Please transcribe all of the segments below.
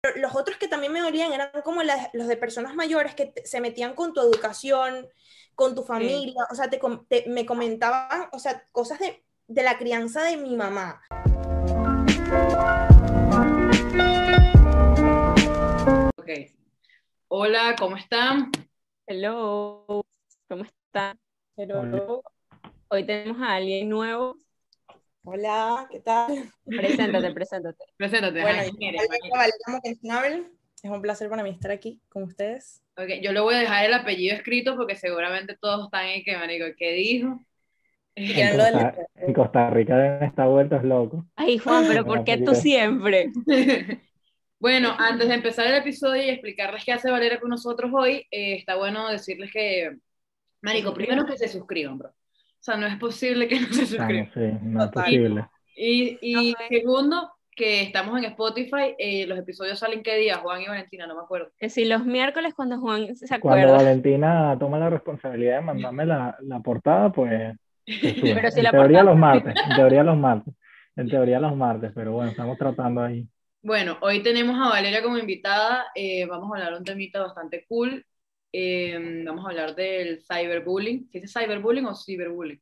Pero los otros que también me dolían eran como las- los de personas mayores que te- se metían con tu educación, con tu familia, o sea, te, me comentaban, o sea, cosas de, de la crianza de mi mamá. Ok. Hola, ¿cómo están? Hello, ¿cómo están? Hola. Hoy tenemos a alguien nuevo. Hola, ¿qué tal? Preséntate, preséntate. Preséntate. Bueno. Es un placer para mí estar aquí con ustedes. Ok, yo le voy a dejar el apellido escrito porque seguramente todos están ahí que marico, ¿qué dijo? En Costa, en Costa Rica deben estar vueltos locos. Ay, Juan, pero ¿por qué tú siempre? Bueno, antes de empezar el episodio y explicarles qué hace Valeria con nosotros hoy, eh, está bueno decirles que, marico, primero que se suscriban, bro. O sea, no es posible que no se Ah, suscriban. no, sí, no es posible. Y, y segundo, que estamos en Spotify, eh, los episodios salen qué día, Juan y Valentina, no me acuerdo. Que si los miércoles cuando Juan se Cuando acuerda. Valentina toma la responsabilidad de mandarme la, la portada, pues. Pero si en la teoría portada- los martes, en teoría los martes, en teoría los martes, pero bueno, estamos tratando ahí. Bueno, hoy tenemos a Valeria como invitada. eh, vamos a hablar de un temita bastante cool. Eh, vamos a hablar del cyberbullying. ¿Sí es cyberbullying o ciberbullying?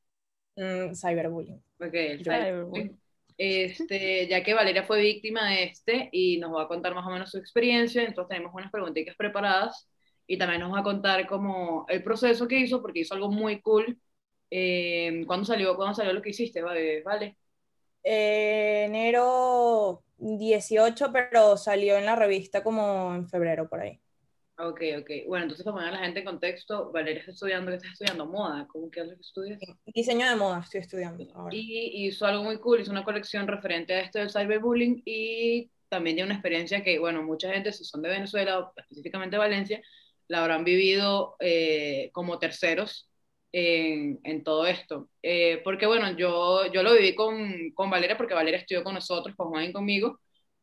Mm, cyberbullying. Ok, el cyberbullying. Este, ya que Valeria fue víctima de este y nos va a contar más o menos su experiencia, entonces tenemos unas preguntitas preparadas y también nos va a contar como el proceso que hizo, porque hizo algo muy cool. Eh, ¿cuándo salió, ¿Cuándo salió lo que hiciste? Vale, vale. Eh, enero 18, pero salió en la revista como en febrero por ahí. Ok, ok. Bueno, entonces para poner a la gente en contexto, Valeria está estudiando, ¿qué estás estudiando? Moda, ¿cómo que es lo que estudias? Diseño de moda estoy estudiando ahora. Y hizo algo muy cool, hizo una colección referente a esto del cyberbullying y también tiene una experiencia que, bueno, mucha gente, si son de Venezuela, específicamente Valencia, la habrán vivido eh, como terceros en, en todo esto. Eh, porque, bueno, yo, yo lo viví con, con Valeria, porque Valeria estudió con nosotros, con Juan y conmigo,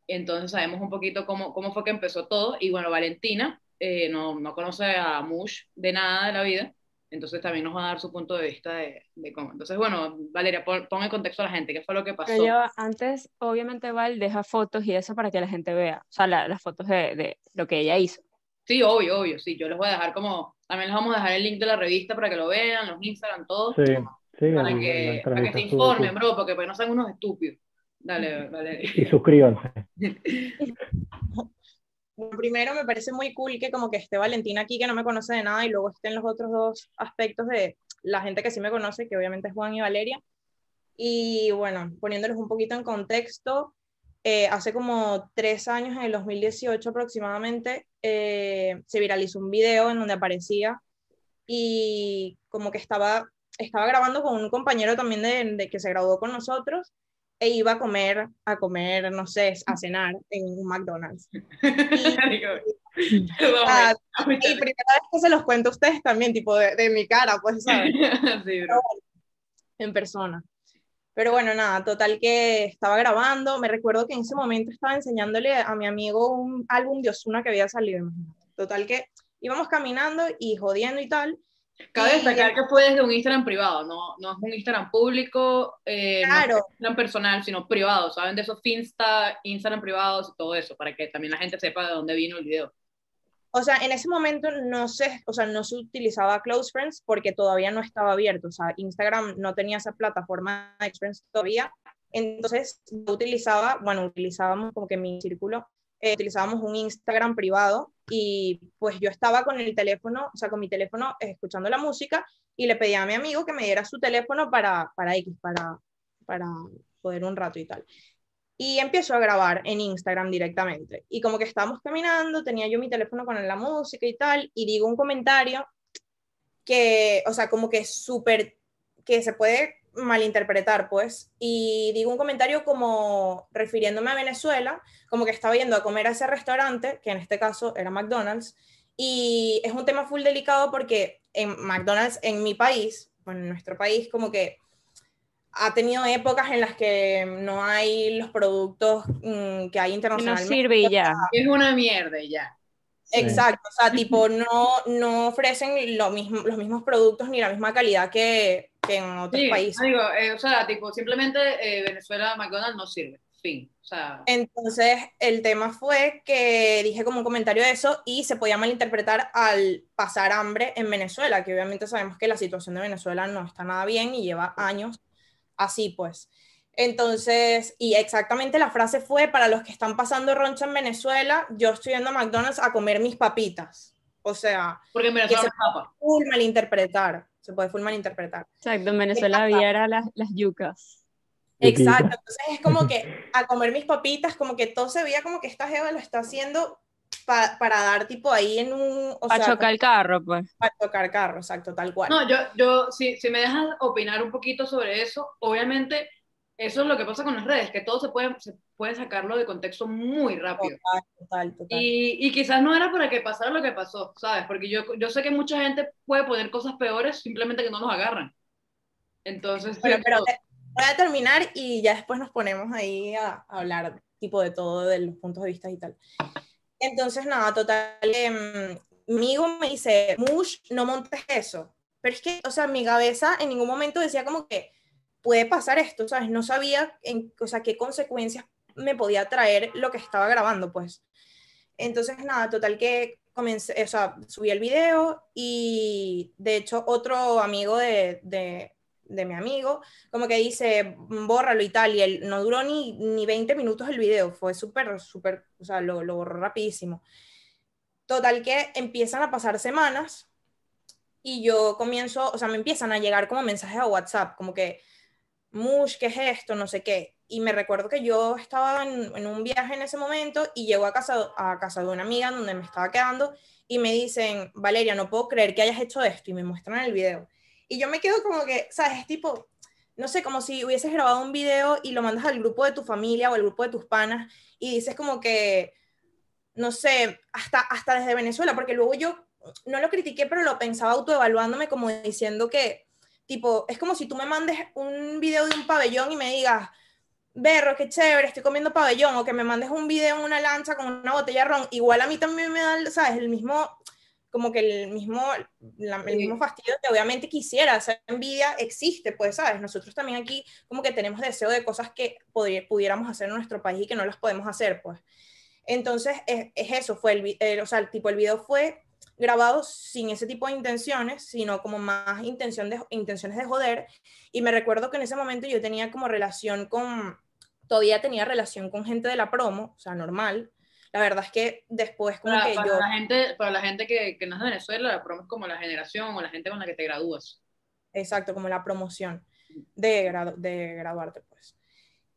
entonces sabemos un poquito cómo, cómo fue que empezó todo. Y bueno, Valentina eh, no, no conoce a Mush de nada de la vida, entonces también nos va a dar su punto de vista de, de cómo. Entonces, bueno, Valeria, pon, pon en contexto a la gente, ¿qué fue lo que pasó? Yo antes, obviamente, Val deja fotos y eso para que la gente vea. O sea, la- las fotos de, de lo que ella hizo. Sí, obvio, obvio, sí, yo les voy a dejar como, también les vamos a dejar el link de la revista para que lo vean, los Instagram, todo, Sí, sí, para el- que, para que se informen, bro, porque pues no sean unos estúpidos. Dale, Valeria. Y suscríbanse. Primero me parece muy cool que como que esté Valentina aquí, que no me conoce de nada, y luego estén los otros dos aspectos de la gente que sí me conoce, que obviamente es Juan y Valeria. Y bueno, poniéndolos un poquito en contexto, eh, hace como tres años, en el 2018 aproximadamente, eh, se viralizó un video en donde aparecía y como que estaba, estaba grabando con un compañero también de, de que se graduó con nosotros e iba a comer, a comer, no sé, a cenar en un McDonald's. Perdón, Ah, me- y primera vez que se los cuento a ustedes también, tipo de, de mi cara, pues, ¿sabes? Sí, bro. En persona. Pero bueno, nada, total que estaba grabando. Me recuerdo que en ese momento estaba enseñándole a mi amigo un álbum de Osuna que había salido. Total que íbamos caminando y jodiendo y tal. Cabe destacar que fue desde un Instagram privado, no, no es un Instagram público, eh, no es Claro, un Instagram personal, sino privado, ¿saben? De esos Finsta, Instagram privados y todo eso, para que también la gente sepa de dónde vino el video. o sea, en ese momento no se, o sea, no se utilizaba Close Friends porque todavía no estaba abierto. O sea, Instagram no tenía esa plataforma de Friends todavía. Entonces, yo utilizaba, bueno, utilizábamos como que mi círculo, eh, utilizábamos un Instagram privado y pues yo estaba con el teléfono, o sea, con mi teléfono eh, escuchando la música y le pedía a mi amigo que me diera su teléfono para, para X, para, para poder un rato y tal. Y empiezo a grabar en Instagram directamente. Y como que estábamos caminando, tenía yo mi teléfono con la música y tal, y digo un comentario que, o sea, como que súper, que se puede malinterpretar, pues, y digo un comentario como refiriéndome a Venezuela, como que estaba yendo a comer a ese restaurante, que en este caso era McDonald's, y es un tema full delicado porque en McDonald's, en mi país, bueno, en nuestro país, como que ha tenido épocas en las que no hay los productos mm, que hay Que no internacionalmente. sirve y ya. Es una mierda y ya. Sí. Exacto, o sea, tipo, no, no ofrecen lo mismo, los mismos productos ni la misma calidad que, que en otros Sí, países. digo, eh, o sea, tipo, simplemente eh, Venezuela, McDonald's no sirve. fin. O sea, Entonces, el tema fue que dije como un comentario de eso y se podía malinterpretar al pasar hambre en Venezuela, que obviamente sabemos que la situación de Venezuela no está nada bien y lleva años así, pues. Entonces, y exactamente la frase fue, para los que están pasando roncha en Venezuela, yo estoy yendo a McDonald's a comer mis papitas. O sea, porque en Venezuela se- papa. full malinterpretar, se puede full malinterpretar. Exacto, en Venezuela había era las, las yucas. Exacto, entonces es como que a comer mis papitas, como que todo se veía como que esta jeva lo está haciendo pa- para dar tipo ahí en un, o Para sea, chocar el carro, pues. para chocar carro, exacto, tal cual. No, yo, yo si, si me dejas opinar un poquito sobre eso, obviamente eso es lo que pasa con las redes, que todo se puede, se puede sacarlo de contexto muy rápido. Total, total, total. Y, y quizás no era para que pasara lo que pasó, ¿sabes? Porque yo, yo sé que mucha gente puede poner cosas peores, simplemente que no nos agarran. Entonces, Bueno, pero eh, voy a terminar y ya después nos ponemos ahí a, a hablar tipo de todo, de los puntos de vista y tal. Entonces, nada, total, mi amigo me dice, Mush, no montes eso. Pero es que, o sea, mi cabeza en ningún momento decía como que puede pasar esto, ¿sabes? No sabía, en, o sea, qué consecuencias me podía traer lo que estaba grabando, pues. Entonces, nada, total que comencé, o sea, subí el video y de hecho otro amigo de, de, mi amigo como que dice, bórralo y tal, y él no duró ni, ni 20 minutos el video, fue súper, súper, o sea, lo, lo borró rapidísimo. Total que empiezan a pasar semanas y yo comienzo, o sea, me empiezan a llegar como mensajes a WhatsApp, como que, Mush, ¿qué es esto? No sé qué. Y me recuerdo que yo estaba en, en un viaje en ese momento y llego a casa, a casa de una amiga donde me estaba quedando y me dicen, Valeria, no puedo creer que hayas hecho esto y me muestran el video. Y yo me quedo como que, ¿sabes? Es tipo, no sé, como si hubieses grabado un video y lo mandas al grupo de tu familia o al grupo de tus panas y dices como que, no sé, hasta, hasta desde Venezuela, porque luego yo no lo critiqué, pero lo pensaba autoevaluándome como diciendo que, tipo, es como si tú me mandes un video de un pabellón y me digas, berro, qué chévere, estoy comiendo pabellón, o que me mandes un video en una lancha con una botella de ron, igual a mí también me da, ¿sabes? El mismo, como que el mismo, la- el mismo fastidio que obviamente quisiera, esa envidia existe, pues, ¿sabes? Nosotros también aquí como que tenemos deseo de cosas que podría- pudiéramos hacer en nuestro país y que no las podemos hacer, pues. Entonces, es, es eso, fue el, el- o sea, el tipo, el video fue grabado sin ese tipo de intenciones, sino como más intención de, intenciones de joder. Y me recuerdo que en ese momento yo tenía como relación con, todavía tenía relación con gente de la promo, o sea, normal. La verdad es que después como para, que para yo... la gente, para la gente que, que no es de Venezuela, la promo es como la generación o la gente con la que te gradúas. Exacto, como la promoción de, gradu- de graduarte, pues.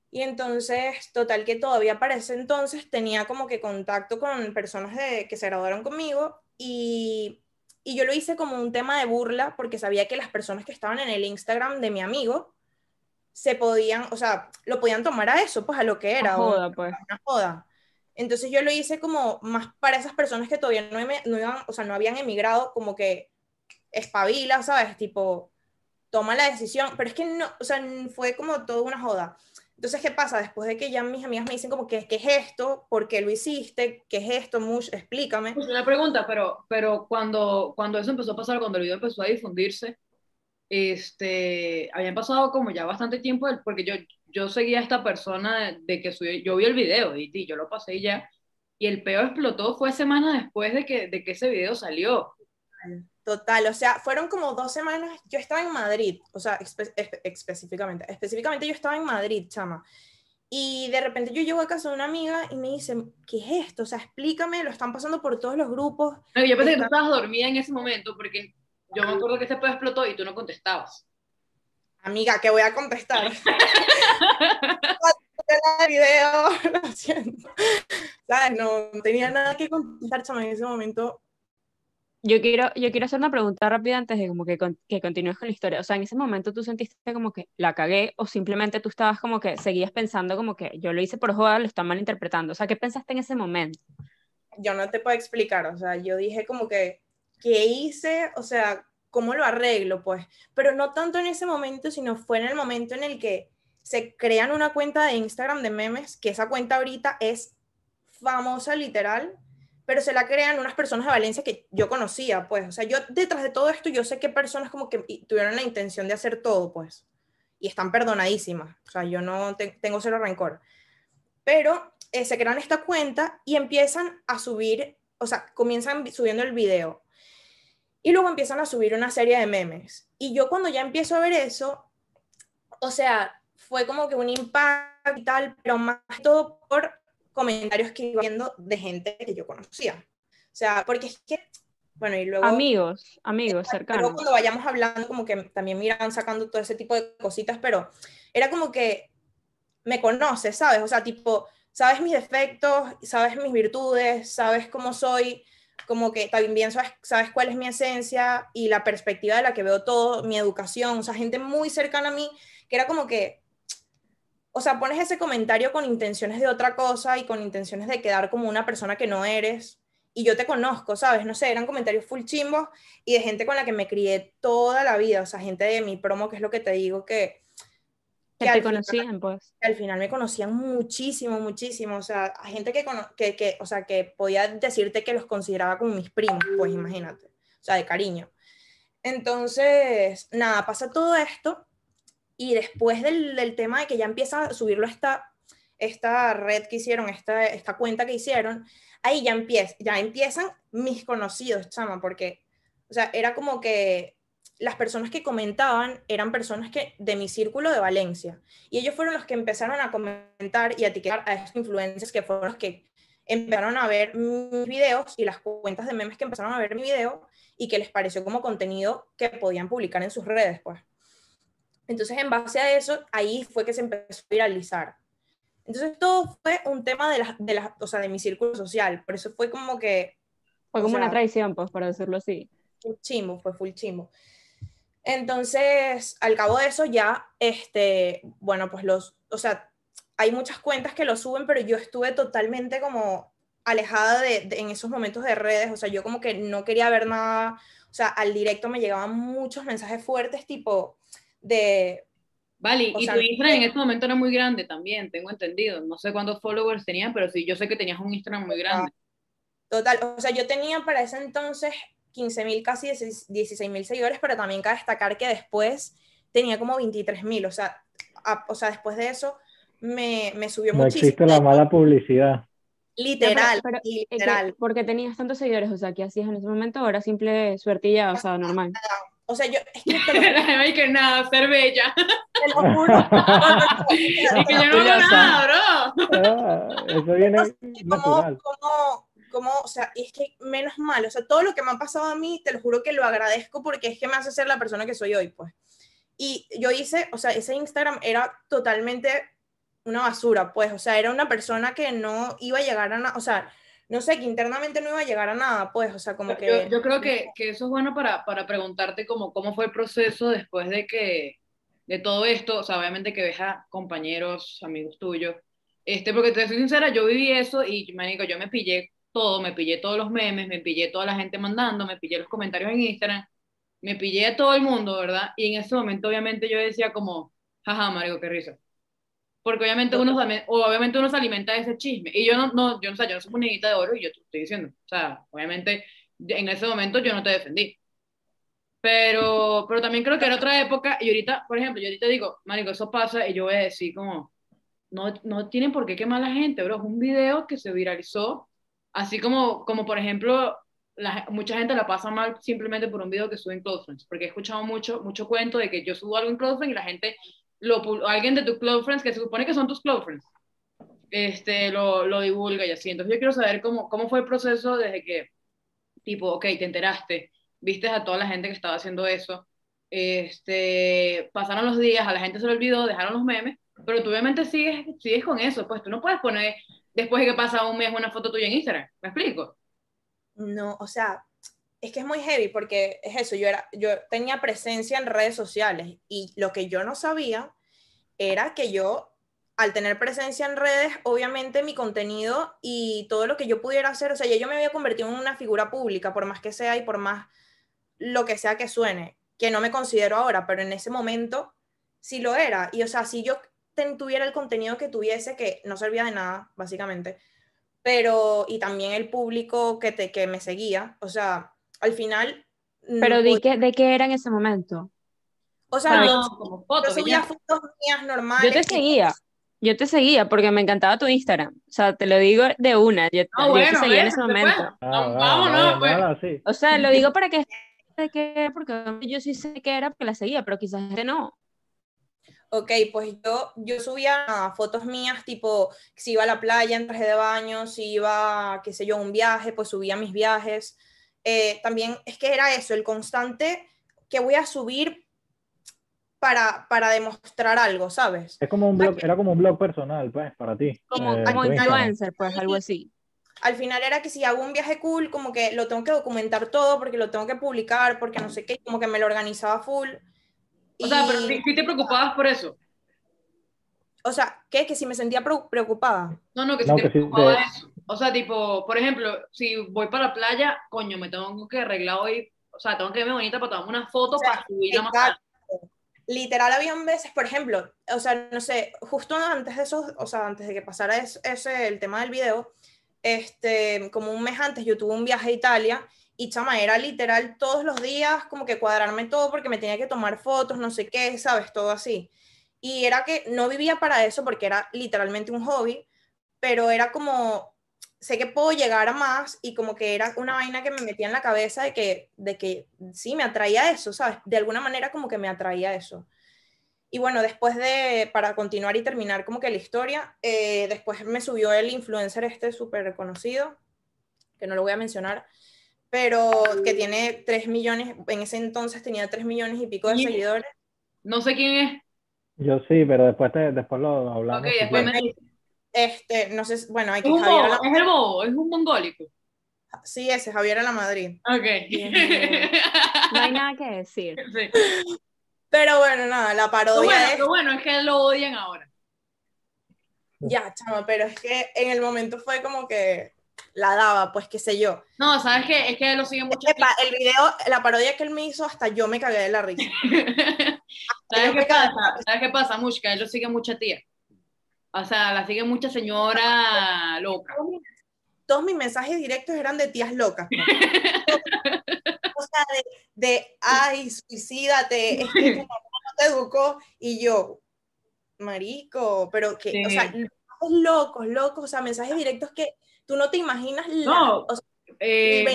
Y entonces, total que todavía para ese entonces tenía como que contacto con personas de, que se graduaron conmigo y, y yo lo hice como un tema de burla porque sabía que las personas que estaban en el Instagram de mi amigo se podían, o sea, lo podían tomar a eso, pues a lo que era, A o- joda, pues. una joda. Entonces yo lo hice como más para esas personas que todavía no, no iban, o sea, no habían emigrado, como que espabila, ¿sabes? Tipo, toma la decisión, pero es que no, o sea, fue como toda una joda. Entonces, ¿qué pasa? Después de que ya mis amigas me dicen como que, ¿qué es esto? ¿Por qué lo hiciste? ¿Qué es esto, Mush? Explícame. Pues una pregunta, pero, pero cuando, cuando eso empezó a pasar, cuando el video empezó a difundirse, este, habían pasado como ya bastante tiempo, porque yo, yo seguía a esta persona de, de que subió, yo vi el video y, y yo lo pasé y ya, y el peo explotó fue semanas después de que, de que ese video salió. Total, o sea, fueron como dos semanas, yo estaba en Madrid, o sea, espe- espe- específicamente, específicamente yo estaba en Madrid, chama, y de repente yo llego a casa de una amiga y me dice, ¿qué es esto? O sea, explícame, lo están pasando por todos los grupos, No, yo pensé que tú Está- estabas dormida en ese momento, porque yo me acuerdo que ese peo explotó y tú no contestabas. amiga, que voy a contestar. el video, lo siento. ¿Sabes? No, no tenía nada que contestar, chama, en ese momento. Yo quiero, yo quiero hacer una pregunta rápida antes de como que, con- que continúes con la historia. O sea, en ese momento tú sentiste como que la cagué o simplemente tú estabas como que seguías pensando como que yo lo hice por joda, lo están malinterpretando. O sea, ¿qué pensaste en ese momento? yo no te puedo explicar, o sea, yo dije como que, ¿qué hice? O sea, ¿cómo lo arreglo? Pues, pero no tanto en ese momento, sino fue en el momento en el que se crean una cuenta de Instagram de memes, que esa cuenta ahorita es famosa literal, pero se la crean unas personas de Valencia que yo conocía, pues, o sea, yo detrás de todo esto, yo sé que personas como que tuvieron la intención de hacer todo, pues, y están perdonadísimas, o sea, yo no te- tengo cero rencor. pero eh, se crean esta cuenta y empiezan a subir, o sea, comienzan subiendo el video. Y luego empiezan a subir una serie de memes. Y yo cuando ya empiezo a ver eso, o sea, fue como que un impacto y tal, pero más todo por comentarios que iba viendo de gente que yo conocía. O sea, porque es que, bueno, y luego... Amigos, amigos cercanos. Luego cuando vayamos hablando, como que también miran sacando todo ese tipo de cositas, pero era como que me conoces, ¿sabes? O sea, tipo, sabes mis defectos, sabes mis virtudes, sabes cómo soy, como que también sabes, sabes cuál es mi esencia y la perspectiva de la que veo todo, mi educación, o sea, gente muy cercana a mí, que era como que, o sea, pones ese comentario con intenciones de otra cosa y con intenciones de quedar como una persona que no eres, y yo te conozco, ¿sabes? No sé, eran comentarios full chimbos y de gente con la que me crié toda la vida, o sea, gente de mi promo, que es lo que te digo, que que, te conocían, pues. al final me conocían muchísimo, muchísimo. O sea, gente que, que, que, o sea, que podía decirte que los consideraba como mis primos, pues imagínate. O sea, de cariño. Entonces, nada, pasa todo esto. Y después del, tema de que ya empieza a subirlo esta, esta red que hicieron, esta, esta cuenta que hicieron, ahí ya, empieza, ya empiezan mis conocidos, chama, porque, o sea, era como que las personas que comentaban eran personas que de mi círculo de Valencia. Y ellos fueron los que empezaron a comentar y a etiquetar a estos influencers que fueron los que empezaron a ver mis videos y las cuentas de memes que empezaron a ver mi video y que les pareció como contenido que podían publicar en sus redes, pues. Entonces, en base a eso, ahí fue que se empezó a viralizar. Entonces, todo fue un tema de, la, de, la, o sea, de mi círculo social. Por eso fue como que... Fue como una traición, pues, para decirlo así. Full chimbo, fue full chimbo. Entonces, al cabo de eso ya, este, bueno, pues los, o sea, hay muchas cuentas que lo suben, pero yo estuve totalmente como alejada de, en esos momentos de redes, o sea, yo como que no quería ver nada, o sea, al directo me llegaban muchos mensajes fuertes tipo de... Vale, y tu Instagram en ese momento era muy grande también, tengo entendido, no sé cuántos followers tenían, pero sí, yo sé que tenías un Instagram muy grande. Total, o sea, yo tenía para ese entonces 15 mil, casi 16 mil seguidores, pero también cabe destacar que después tenía como 23 mil, o sea, o sea, después de eso me, me subió no muchísimo. existe la mala publicidad. Literal, pero, literal. porque tenías tantos seguidores, o sea, ¿qué hacías en ese momento? Ahora simple suertilla, o sea, normal. O sea, yo, es que no hay que nada, ser bella. Te lo juro. y que yo no hago nada, bro. Ah, eso viene natural. Como, como, como, o sea, es que menos mal, o sea, todo lo que me ha pasado a mí, te lo juro que lo agradezco porque es que me hace ser la persona que soy hoy, pues. Y yo hice, o sea, ese Instagram era totalmente una basura, pues, o sea, era una persona que no iba a llegar a nada, o sea, no sé, que internamente no iba a llegar a nada, pues, o sea, como que... Yo, creo que, que, eso es bueno para, para preguntarte como, cómo fue el proceso después de que, de todo esto, o sea, obviamente que ves a compañeros, amigos tuyos, este, porque te soy sincera, yo viví eso y, digo yo me pillé todo, me pillé todos los memes, me pillé toda la gente mandando, me pillé los comentarios en Instagram, me pillé a todo el mundo, ¿verdad? Y en ese momento obviamente yo decía como, jaja, Mario, qué risa. Porque obviamente uno, obviamente uno se alimenta de ese chisme. Y yo no, no, yo, no, yo no soy monedita de oro y yo te estoy diciendo. O sea, obviamente en ese momento yo no te defendí. Pero, pero también creo que era otra época y ahorita, por ejemplo, yo ahorita digo, Marico, eso pasa y yo voy a decir como, no, no tienen por qué quemar a la gente, bro. Es un video que se viralizó Así como, como por ejemplo, la, mucha gente la pasa mal simplemente por un video que sube en Close Friends, porque he escuchado mucho, mucho cuento de que yo subo algo en Close Friends y la gente, lo, alguien de tus Close Friends, que se supone que son tus Close Friends, este, lo, lo divulga y así. Entonces yo quiero saber cómo, cómo fue el proceso desde que, tipo, ok, te enteraste, viste a toda la gente que estaba haciendo eso, este, pasaron los días, a la gente se lo olvidó, dejaron los memes, pero tú obviamente sigues, sigues con eso, pues tú no puedes poner después de que pasa un mes una foto tuya en Instagram. ¿Me explico? No, o sea, es que es muy heavy porque es eso, yo, era, yo tenía presencia en redes sociales y lo que yo no sabía era que yo, al tener presencia en redes, obviamente mi contenido y todo lo que yo pudiera hacer, o sea, ya yo me había convertido en una figura pública, por más que sea y por más lo que sea que suene, que no me considero ahora, pero en ese momento sí lo era. Y o sea, si yo tuviera el contenido que tuviese, que no servía de nada, básicamente, pero, y también el público que, te, que me seguía, o sea, al final... Pero ¿de, qué, ¿de qué era en ese momento? O sea, no, como fotos, yo subía fotos mías normales. Yo te seguía. Yo te seguía porque me encantaba tu Instagram. O sea, te lo digo de una. Yo, Ah, yo bueno, te seguía en ¿ves? ese momento. Ah, Vámonos, pues. nada, sí. O sea, lo digo para que era, porque yo sí sé que era porque la seguía, pero quizás gente no. Ok, pues yo, yo subía ah, fotos mías, tipo, si iba a la playa en traje de baño, si iba, qué sé yo, a un viaje, pues subía mis viajes. Eh, también es que era eso, el constante que voy a subir para, para demostrar algo, ¿sabes? Es como un blog, era como un blog personal, pues, para ti. Como, eh, como influencer, pues algo así. Al final era que si hago un viaje cool, como que lo tengo que documentar todo, porque lo tengo que publicar, porque no sé qué, como que me lo organizaba full. O sea, Y- pero sí, sí te preocupabas por eso. o sea, ¿qué? Que si me sentía pre- preocupada. No, no, que No, sí te que sí preocupaba te- eso. O sea, tipo, por ejemplo, si voy para la playa, coño, me tengo que arreglar hoy, o sea, tengo que verme bonita para tomar una foto O sea, para exacto. tarde. literal habían veces, por ejemplo, o sea, no sé, justo antes de eso, o sea, antes de que pasara es- ese, el tema del video, este, como un mes antes yo tuve un viaje a Italia y chama, era literal todos los días como que cuadrarme todo porque me tenía que tomar fotos, no sé qué, sabes, todo así. Y era que no vivía para eso porque era literalmente un hobby, pero era como, sé que puedo llegar a más y como que era una vaina que me metía en la cabeza de que, de que sí, me atraía eso, ¿sabes? De alguna manera como que me atraía eso. Y bueno, después de, para continuar y terminar como que la historia, eh, después me subió el influencer este súper conocido, que no lo voy a mencionar, pero que tiene 3 millones, en ese entonces tenía 3 millones y pico de Y- seguidores. No sé quién es. Yo sí, pero después, te, después lo hablamos. Ok, después me dices. Este, no sé, bueno, hay Es que un Javier bobo, la- es el bobo, es un mongólico. Sí, ese, Javier a la Madrid. Ok. No hay nada que decir. Sí. Pero bueno, nada, la Lo parodia bueno, es... lo bueno es que lo odian ahora. Ya, chama, pero es que en el momento fue como que la daba, pues qué sé yo. No, ¿sabes qué? Es que lo siguen mucho. Epa, el video, la parodia que él me hizo, hasta yo me cagué de la risa. ¿Sabes qué pasa? ¿Sabes qué pasa, Mushka? Él lo sigue mucha tía. O sea, la sigue mucha señora loca. Todos mis- mensajes directos eran de tías locas. ¿no? o sea, de, de, ay, suicídate, es que tu mamá no te educó. Y yo, marico, pero que, o sea, Sí. locos, locos, o sea, mensajes directos que tú no te imaginas. la- No, o sea, Eh,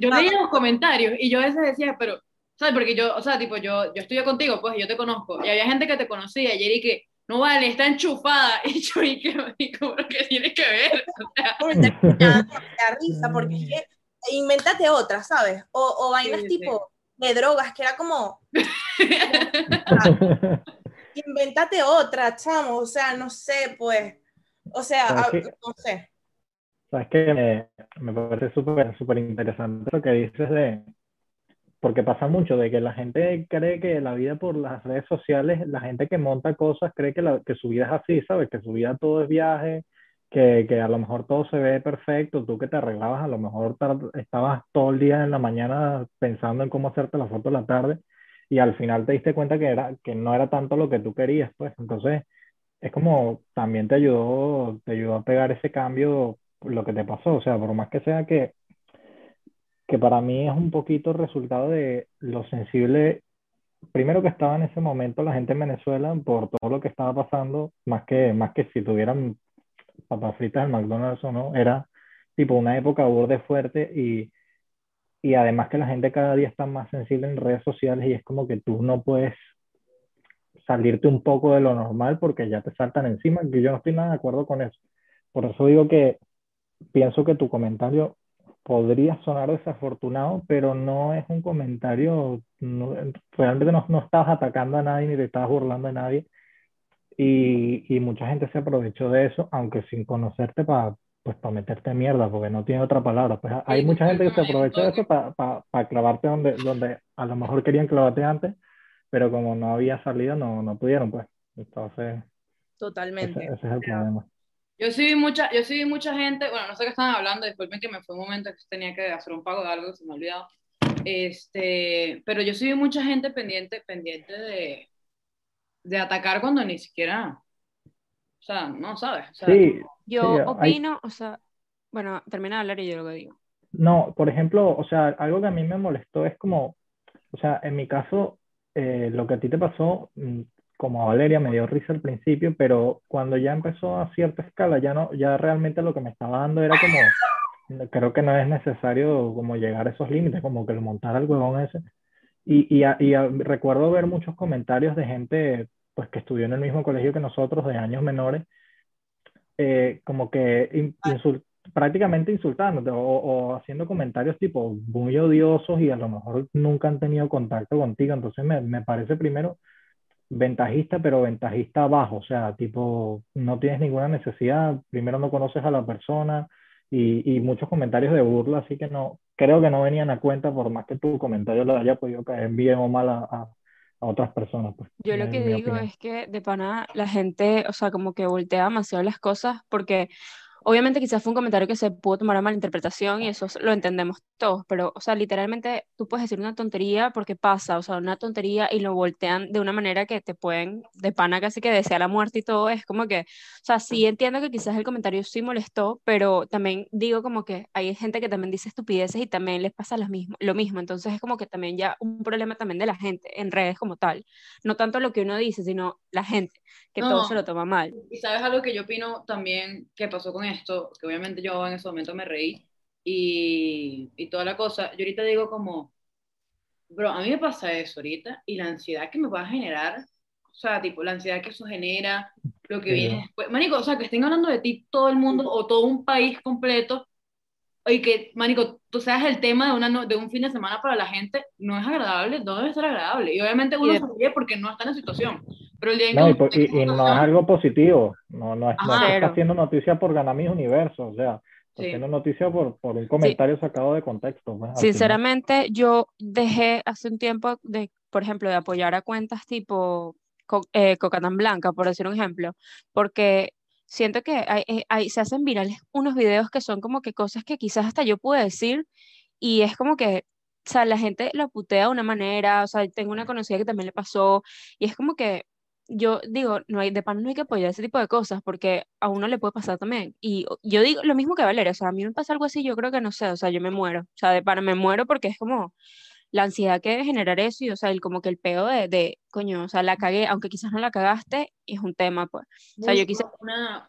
yo leía los comentarios y yo a veces decía, pero, ¿sabes? Porque yo, o sea, tipo, yo, yo estudio contigo, pues yo te conozco. Y había gente que te conocía y era y que, no vale, está enchufada. Y yo, ¿y qué, pero qué tiene que ver? O sea, que demasiada risa, porque es que invéntate otra, ¿sabes? O, o vainas Sí, sí. tipo de drogas, que era como, invéntate otra, chamo, o sea, no sé, pues, o sea, ¿Sabes a- qué? no sé. Sabes que me, me parece súper súper interesante lo que dices de, porque pasa mucho de que la gente cree que la vida por las redes sociales, la gente que monta cosas cree que, la, que su vida es así, ¿sabes? Que su vida todo es viaje, que, que a lo mejor todo se ve perfecto, tú que te arreglabas, a lo mejor estabas todo el día en la mañana pensando en cómo hacerte la foto en la tarde y al final te diste cuenta que, era, que no era tanto lo que tú querías, pues entonces es como también te ayudó, te ayudó a pegar ese cambio lo que te pasó, o sea, por más que sea que, que para mí es un poquito resultado de lo sensible, primero que estaba en ese momento la gente en Venezuela por todo lo que estaba pasando, más que, más que si tuvieran papas fritas en McDonald's o no, era tipo una época burde fuerte y, y además que la gente cada día está más sensible en redes sociales y es como que tú no puedes salirte un poco de lo normal porque ya te saltan encima, que yo no estoy nada de acuerdo con eso. Por eso digo que pienso que tu comentario podría sonar desafortunado, pero no es un comentario, no- realmente no, no estabas atacando a nadie ni te estabas burlando de nadie. Y, y mucha gente se aprovechó de eso, aunque sin conocerte para pues, para meterte mierda, porque no tiene otra palabra. Pues hay Sí, mucha gente que se aprovechó de eso para clavarte donde, donde a lo mejor querían clavarte antes, pero como no había salido, no, no pudieron, pues. Entonces, ese, Totalmente. ese es el problema. Yo sí vi mucha, yo sí vi mucha gente, bueno, no sé qué estaban hablando, disculpen que me fue un momento que tenía que hacer un pago de algo, se me ha olvidado. Este, pero yo sí vi mucha gente pendiente, pendiente de, de atacar cuando ni siquiera, o sea, no sabes. O sea, Sí, Yo Sí, hay- opino, o sea, bueno, termina de hablar y yo lo que digo. No, por ejemplo, o sea, algo que a mí me molestó es como, o sea, en mi caso, eh, lo que a ti te pasó, mm, como a Valeria me dio risa al principio, pero cuando ya empezó a cierta escala, ya no, ya realmente lo que me estaba dando era como, creo que no es necesario como llegar a esos límites, como que lo montar al huevón ese. Y, y, y recuerdo ver muchos comentarios de gente pues que estudió en el mismo colegio que nosotros, de años menores, eh, como que prácticamente insultándote o, o, haciendo comentarios tipo muy odiosos y a lo mejor nunca han tenido contacto contigo. Entonces me, me parece primero ventajista, pero ventajista bajo, o sea, tipo, no tienes ninguna necesidad, primero no conoces a la persona y, y, muchos comentarios de burla, así que no, creo que no venían a cuenta por más que tu comentario lo haya podido caer bien o mal a, a, otras personas. Pues, Yo lo que digo es que de pana la gente, o sea, como que voltea demasiado las cosas porque Obviamente quizás fue un comentario que se pudo tomar a mala interpretación y eso lo entendemos todos, pero, o sea, literalmente tú puedes decir una tontería porque pasa, o sea, una tontería y lo voltean de una manera que te pueden, de pana casi que desea la muerte y todo, es como que, o sea, sí entiendo que quizás el comentario sí molestó, pero también digo como que hay gente que también dice estupideces y también les pasa lo mismo, lo mismo, entonces es como que también ya un problema también de la gente en redes como tal, no tanto lo que uno dice, sino la gente, que todo se lo toma mal. Y sabes algo que yo opino también que pasó con esto, que obviamente yo en ese momento me reí y, y toda la cosa, yo ahorita digo como, bro, a mí me pasa eso ahorita y la ansiedad que me va a generar, o sea, tipo, la ansiedad que eso genera, lo que viene después. Manico, o sea, que estén hablando de ti todo el mundo o todo un país completo y que, Manico, tú seas el tema de, una, de un fin de semana para la gente, no es agradable, no debe ser agradable. Y obviamente uno se ríe porque no está en la situación. Pero el día no, y, no es algo positivo, no, no, es, está haciendo noticia por ganar mis universos, o sea, sí. haciendo noticia por, por un comentario sacado de contexto. Pues, Sinceramente, yo dejé hace un tiempo, de, por ejemplo, de apoyar a cuentas tipo eh, Cocatán Blanca, por decir un ejemplo, porque siento que hay, eh, hay, se hacen virales unos videos que son como que cosas que quizás hasta yo puedo decir y es como que, o sea, la gente lo putea de una manera, o sea, tengo una conocida que también le pasó y es como que yo digo, no hay, de pan no hay que apoyar ese tipo de cosas porque a uno le puede pasar también. Y yo digo lo mismo que Valeria, o sea, a mí me pasa algo así, yo creo que no sé, o sea, yo me muero, o sea, de pan me muero porque es como la ansiedad que debe generar eso y, o sea, el, como que el pedo de, de, coño, o sea, la cagué, aunque quizás no la cagaste, es un tema, pues. O sea, yo quise una...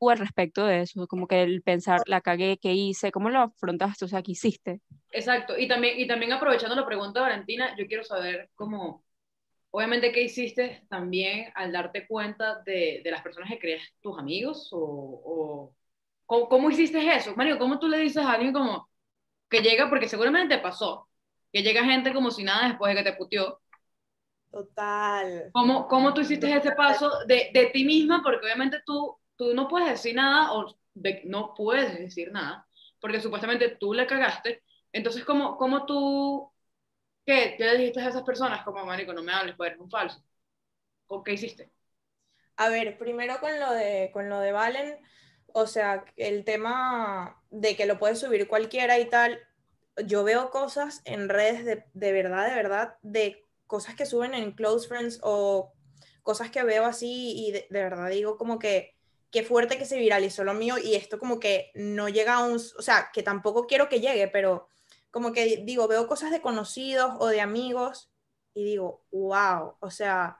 al respecto de eso, como que el pensar, la cagué, ¿qué hice? ¿Cómo lo afrontaste? O sea, ¿qué hiciste? Exacto, y también, y también aprovechando la pregunta de Valentina, yo quiero saber cómo Obviamente, ¿qué hiciste también al darte cuenta de, de las personas que crees tus amigos? ¿O, o ¿cómo, hiciste eso? Mario, ¿cómo tú le dices a alguien como que llega, porque seguramente te pasó, que llega gente como si nada después de que te puteó? Total. ¿Cómo, cómo tú hiciste ese paso de, de ti misma? Porque obviamente tú, tú no puedes decir nada o no puedes decir nada, porque supuestamente tú le cagaste. Entonces, ¿cómo, cómo tú ¿Qué? ¿Qué le dijiste a esas personas como, marico, no me hables, pues eres un falso? ¿O qué hiciste? A ver, primero con lo de, con lo de Valen, o sea, el tema de que lo puede subir cualquiera y tal, yo veo cosas en redes de, de verdad, de verdad, de cosas que suben en Close Friends o cosas que veo así y de, de verdad digo como que qué fuerte que se viralizó lo mío y esto como que no llega a un, o sea, que tampoco quiero que llegue, pero como que digo, veo cosas de conocidos o de amigos y digo, wow, o sea,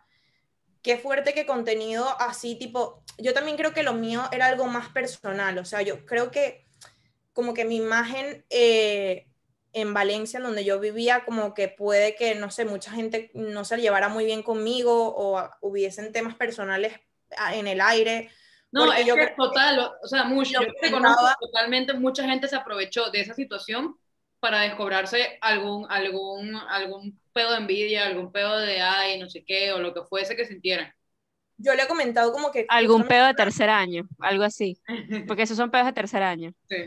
qué fuerte que contenido así, tipo, yo también creo que lo mío era algo más personal, o sea, yo creo que como que mi imagen eh, en Valencia, donde yo vivía, como que puede que, no sé, mucha gente no se llevara muy bien conmigo o hubiesen temas personales en el aire. No, es yo que total, o sea, mucho, yo, te conozco totalmente, mucha gente se aprovechó de esa situación para descobrarse algún, algún, algún pedo de envidia, algún pedo de ay, no sé qué, o lo que fuese que sintieran. Yo le he comentado como que... Algún pedo de tercer año, algo así. Porque esos son pedos de tercer año. Sí.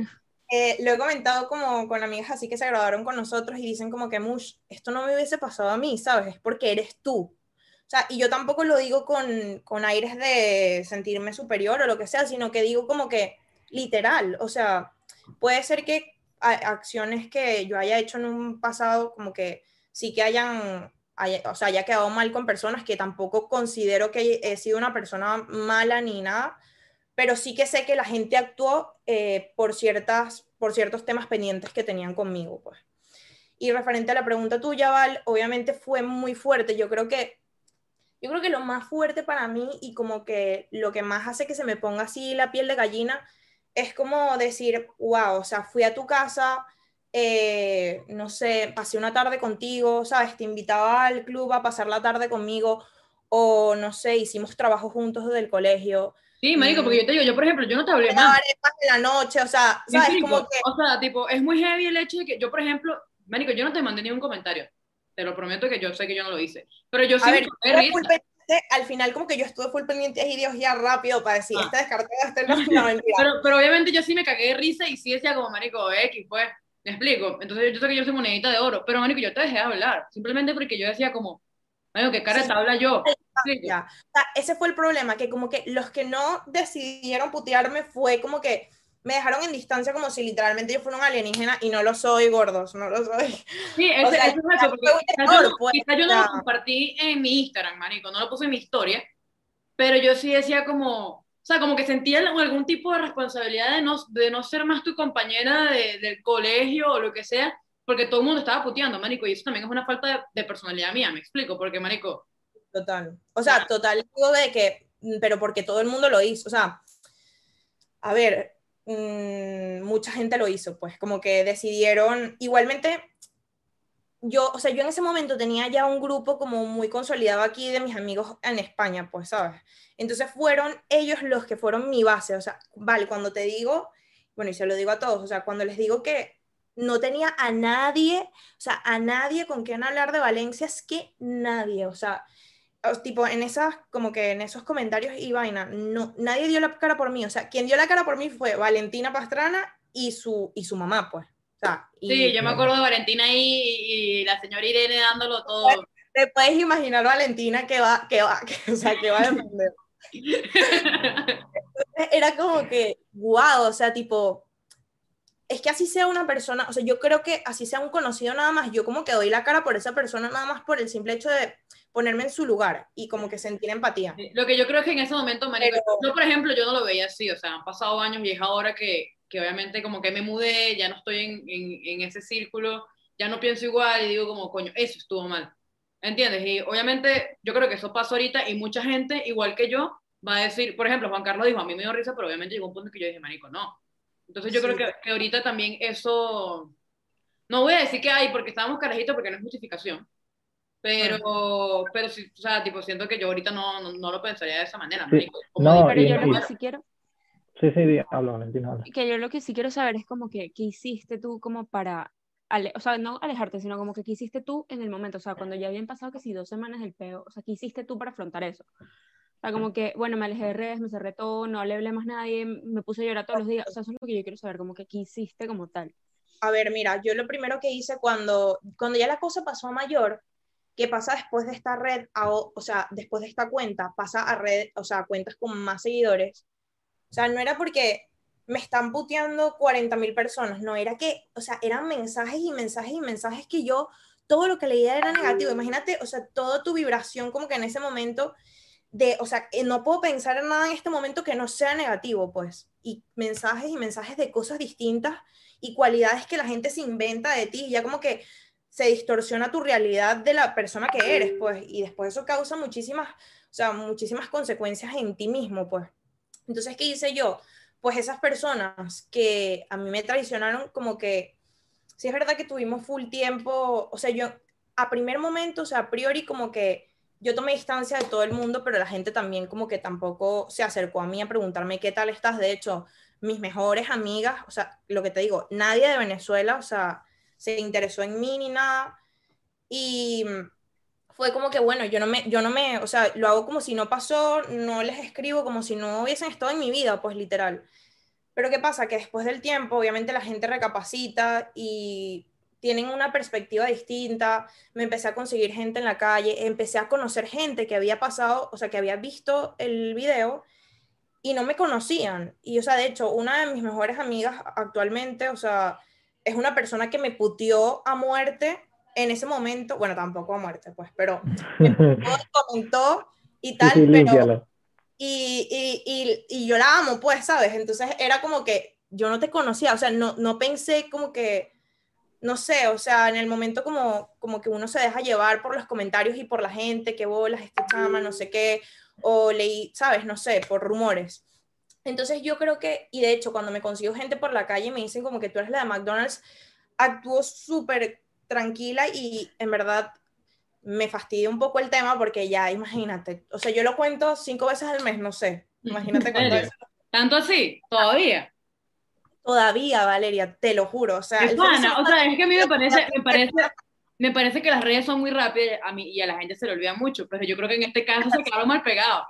Eh, lo he comentado como con amigas así que se graduaron con nosotros y dicen como que, Mush, esto no me hubiese pasado a mí, ¿sabes? Es porque eres tú. O sea, y yo tampoco lo digo con, con aires de sentirme superior o lo que sea, sino que digo como que literal, o sea, puede ser que acciones que yo haya hecho en un pasado, como que sí que hayan, o sea, haya quedado mal con personas que tampoco considero que he sido una persona mala ni nada, pero sí que sé que la gente actuó eh, por, ciertas, por ciertos temas pendientes que tenían conmigo, pues. Y referente a la pregunta tuya, Val, obviamente fue muy fuerte. Yo creo que yo creo que lo más fuerte para mí y como que lo que más hace que se me ponga así la piel de gallina es como decir, wow, o sea, fui a tu casa, eh, no sé, pasé una tarde contigo, ¿sabes? Te invitaba al club a pasar la tarde conmigo, o no sé, hicimos trabajo juntos desde el colegio. Sí, marico, porque yo te digo, yo por ejemplo, yo no te hablé más. en la noche, o sea, ¿sabes? como que... O sea, tipo, es muy heavy el hecho de que yo, por ejemplo, marico, yo no te mandé ningún comentario. Te lo prometo que yo sé que yo no lo hice. Pero yo sí a ver, al final como que yo estuve full pendiente y Dios ya rápido para decir, esta descartada, esta no, no mentira. Pero, pero obviamente yo sí me cagué de risa y sí decía como, marico, X, pues, me explico. Entonces yo sé que yo soy monedita de oro, pero marico, yo te dejé de hablar, simplemente porque yo decía como, marico, qué cara sí. habla yo. Ya. O sea, ese fue el problema, que como que los que no decidieron putearme fue como que me dejaron en distancia como si literalmente yo fuera un alienígena y no lo soy, gordos, no lo soy. Sí, ese, o sea, eso es eso, porque quizá yo, pues, quizá yo no lo compartí en mi Instagram, marico, no lo puse en mi historia, pero yo sí decía como, o sea, como que sentía algún tipo de responsabilidad de no, de no ser más tu compañera de, del colegio o lo que sea, porque todo el mundo estaba puteando, marico, y eso también es una falta de, de personalidad mía, me explico, porque, marico... Total, o sea, total, digo de que, pero porque todo el mundo lo hizo, o sea, a ver, mmm, mucha gente lo hizo, pues como que decidieron, igualmente, yo, o sea, yo en ese momento tenía ya un grupo como muy consolidado aquí de mis amigos en España, pues, ¿sabes? Entonces fueron ellos los que fueron mi base, o sea, vale, cuando te digo, bueno, y se lo digo a todos, o sea, cuando les digo que no tenía a nadie, o sea, a nadie con quien hablar de Valencia, es que nadie, o sea, tipo en esas, como que en esos comentarios y vaina, no, nadie dio la cara por mí, o sea, quien dio la cara por mí fue Valentina Pastrana y su, y su mamá, pues. O sea, y, sí, yo me acuerdo de Valentina y, y la señora Irene dándolo todo. Te puedes imaginar Valentina que va, que va, que, o sea, que va a defender. Era como que, wow, o sea, tipo, es que así sea una persona, o sea, yo creo que así sea un conocido nada más, yo como que doy la cara por esa persona nada más por el simple hecho de ponerme en su lugar y como que sentir empatía. Lo que yo creo es que en ese momento, Marico, Pero... yo por ejemplo, yo no lo veía así, o sea, han pasado años y es ahora que, que obviamente como que me mudé, ya no estoy en, en, en, ese círculo, ya no pienso igual y digo como, coño, eso estuvo mal. ¿Entiendes? Y obviamente yo creo que eso pasó ahorita y mucha gente, igual que yo, va a decir, por ejemplo, Juan Carlos dijo, a mí me dio risa, pero obviamente llegó un punto que yo dije, marico, no. Entonces yo sí. creo que, que ahorita también eso, no voy a decir que hay porque estábamos carajitos porque no es justificación, pero, pero sí, o sea, tipo, siento que yo ahorita no, no, no lo pensaría de esa manera. Sí. No, pero yo lo que sí quiero... Sí, sí, habla, Valentina. Habla. Que yo lo que sí quiero saber es como que, ¿qué hiciste tú como para, ale o sea, no alejarte, sino como que, ¿qué hiciste tú en el momento? O sea, cuando ya habían pasado que sí, dos semanas del peo, o sea, ¿qué hiciste tú para afrontar eso? O sea, como que, bueno, me alejé de redes, me cerré todo, no le hablé más a nadie, me puse a llorar todos los días. O sea, eso es lo que yo quiero saber, como que, ¿qué hiciste como tal? A ver, mira, yo lo primero que hice cuando, cuando ya la cosa pasó a mayor, ¿qué pasa después de esta red, o sea, después de esta cuenta, pasa a red, o sea, cuentas con más seguidores? O sea, no era porque me están puteando 40 mil personas, no, era que, o sea, eran mensajes y mensajes y mensajes que yo, todo lo que leía era negativo. Imagínate, o sea, toda tu vibración como que en ese momento de, o sea, no puedo pensar en nada en este momento que no sea negativo, pues. Y mensajes y mensajes de cosas distintas y cualidades que la gente se inventa de ti, ya como que se distorsiona tu realidad de la persona que eres, pues, y después eso causa muchísimas, o sea, muchísimas consecuencias en ti mismo, pues. Entonces, ¿qué hice yo? Pues esas personas que a mí me traicionaron, como que, sí es verdad que tuvimos full tiempo, o sea, yo a primer momento, o sea, a priori como que yo tomé distancia de todo el mundo, pero la gente también como que tampoco se acercó a mí a preguntarme qué tal estás. De hecho, mis mejores amigas, o sea, lo que te digo, nadie de Venezuela, o sea, se interesó en mí ni nada. Y fue como que, bueno, yo no me, yo no me, o sea, lo hago como si no pasó, no les escribo como si no hubiesen estado en mi vida, pues literal. Pero ¿qué pasa? Que después del tiempo, obviamente la gente recapacita y tienen una perspectiva distinta, me empecé a conseguir gente en la calle, empecé a conocer gente que había pasado, o sea, que había visto el video y no me conocían. Y, o sea, de hecho, una de mis mejores amigas actualmente, o sea, es una persona que me puteó a muerte en ese momento, bueno, tampoco a muerte, pues, pero me comentó y tal, sí, sí, pero... Y, y, y, y, yo la amo, pues, ¿sabes? Entonces era como que yo no te conocía, o sea, no, no pensé como que no sé, o sea, en el momento como, como que uno se deja llevar por los comentarios y por la gente, que bolas, este chama, no sé qué, o leí, sabes, no sé, por rumores. Entonces yo creo que, y de hecho cuando me consigo gente por la calle me dicen como que tú eres la de McDonald's, actúo súper tranquila y en verdad me fastidia un poco el tema porque ya, imagínate, o sea, yo lo cuento cinco veces al mes, no sé, imagínate cuánto es. ¿Tanto así? ¿Todavía? Todavía, Valeria, te lo juro, o sea... Es o sea, es que a mí me parece, me parece, me parece que las redes son muy rápidas a mí, y a la gente se le olvida mucho, pero yo creo que en este caso se quedaron mal pegados.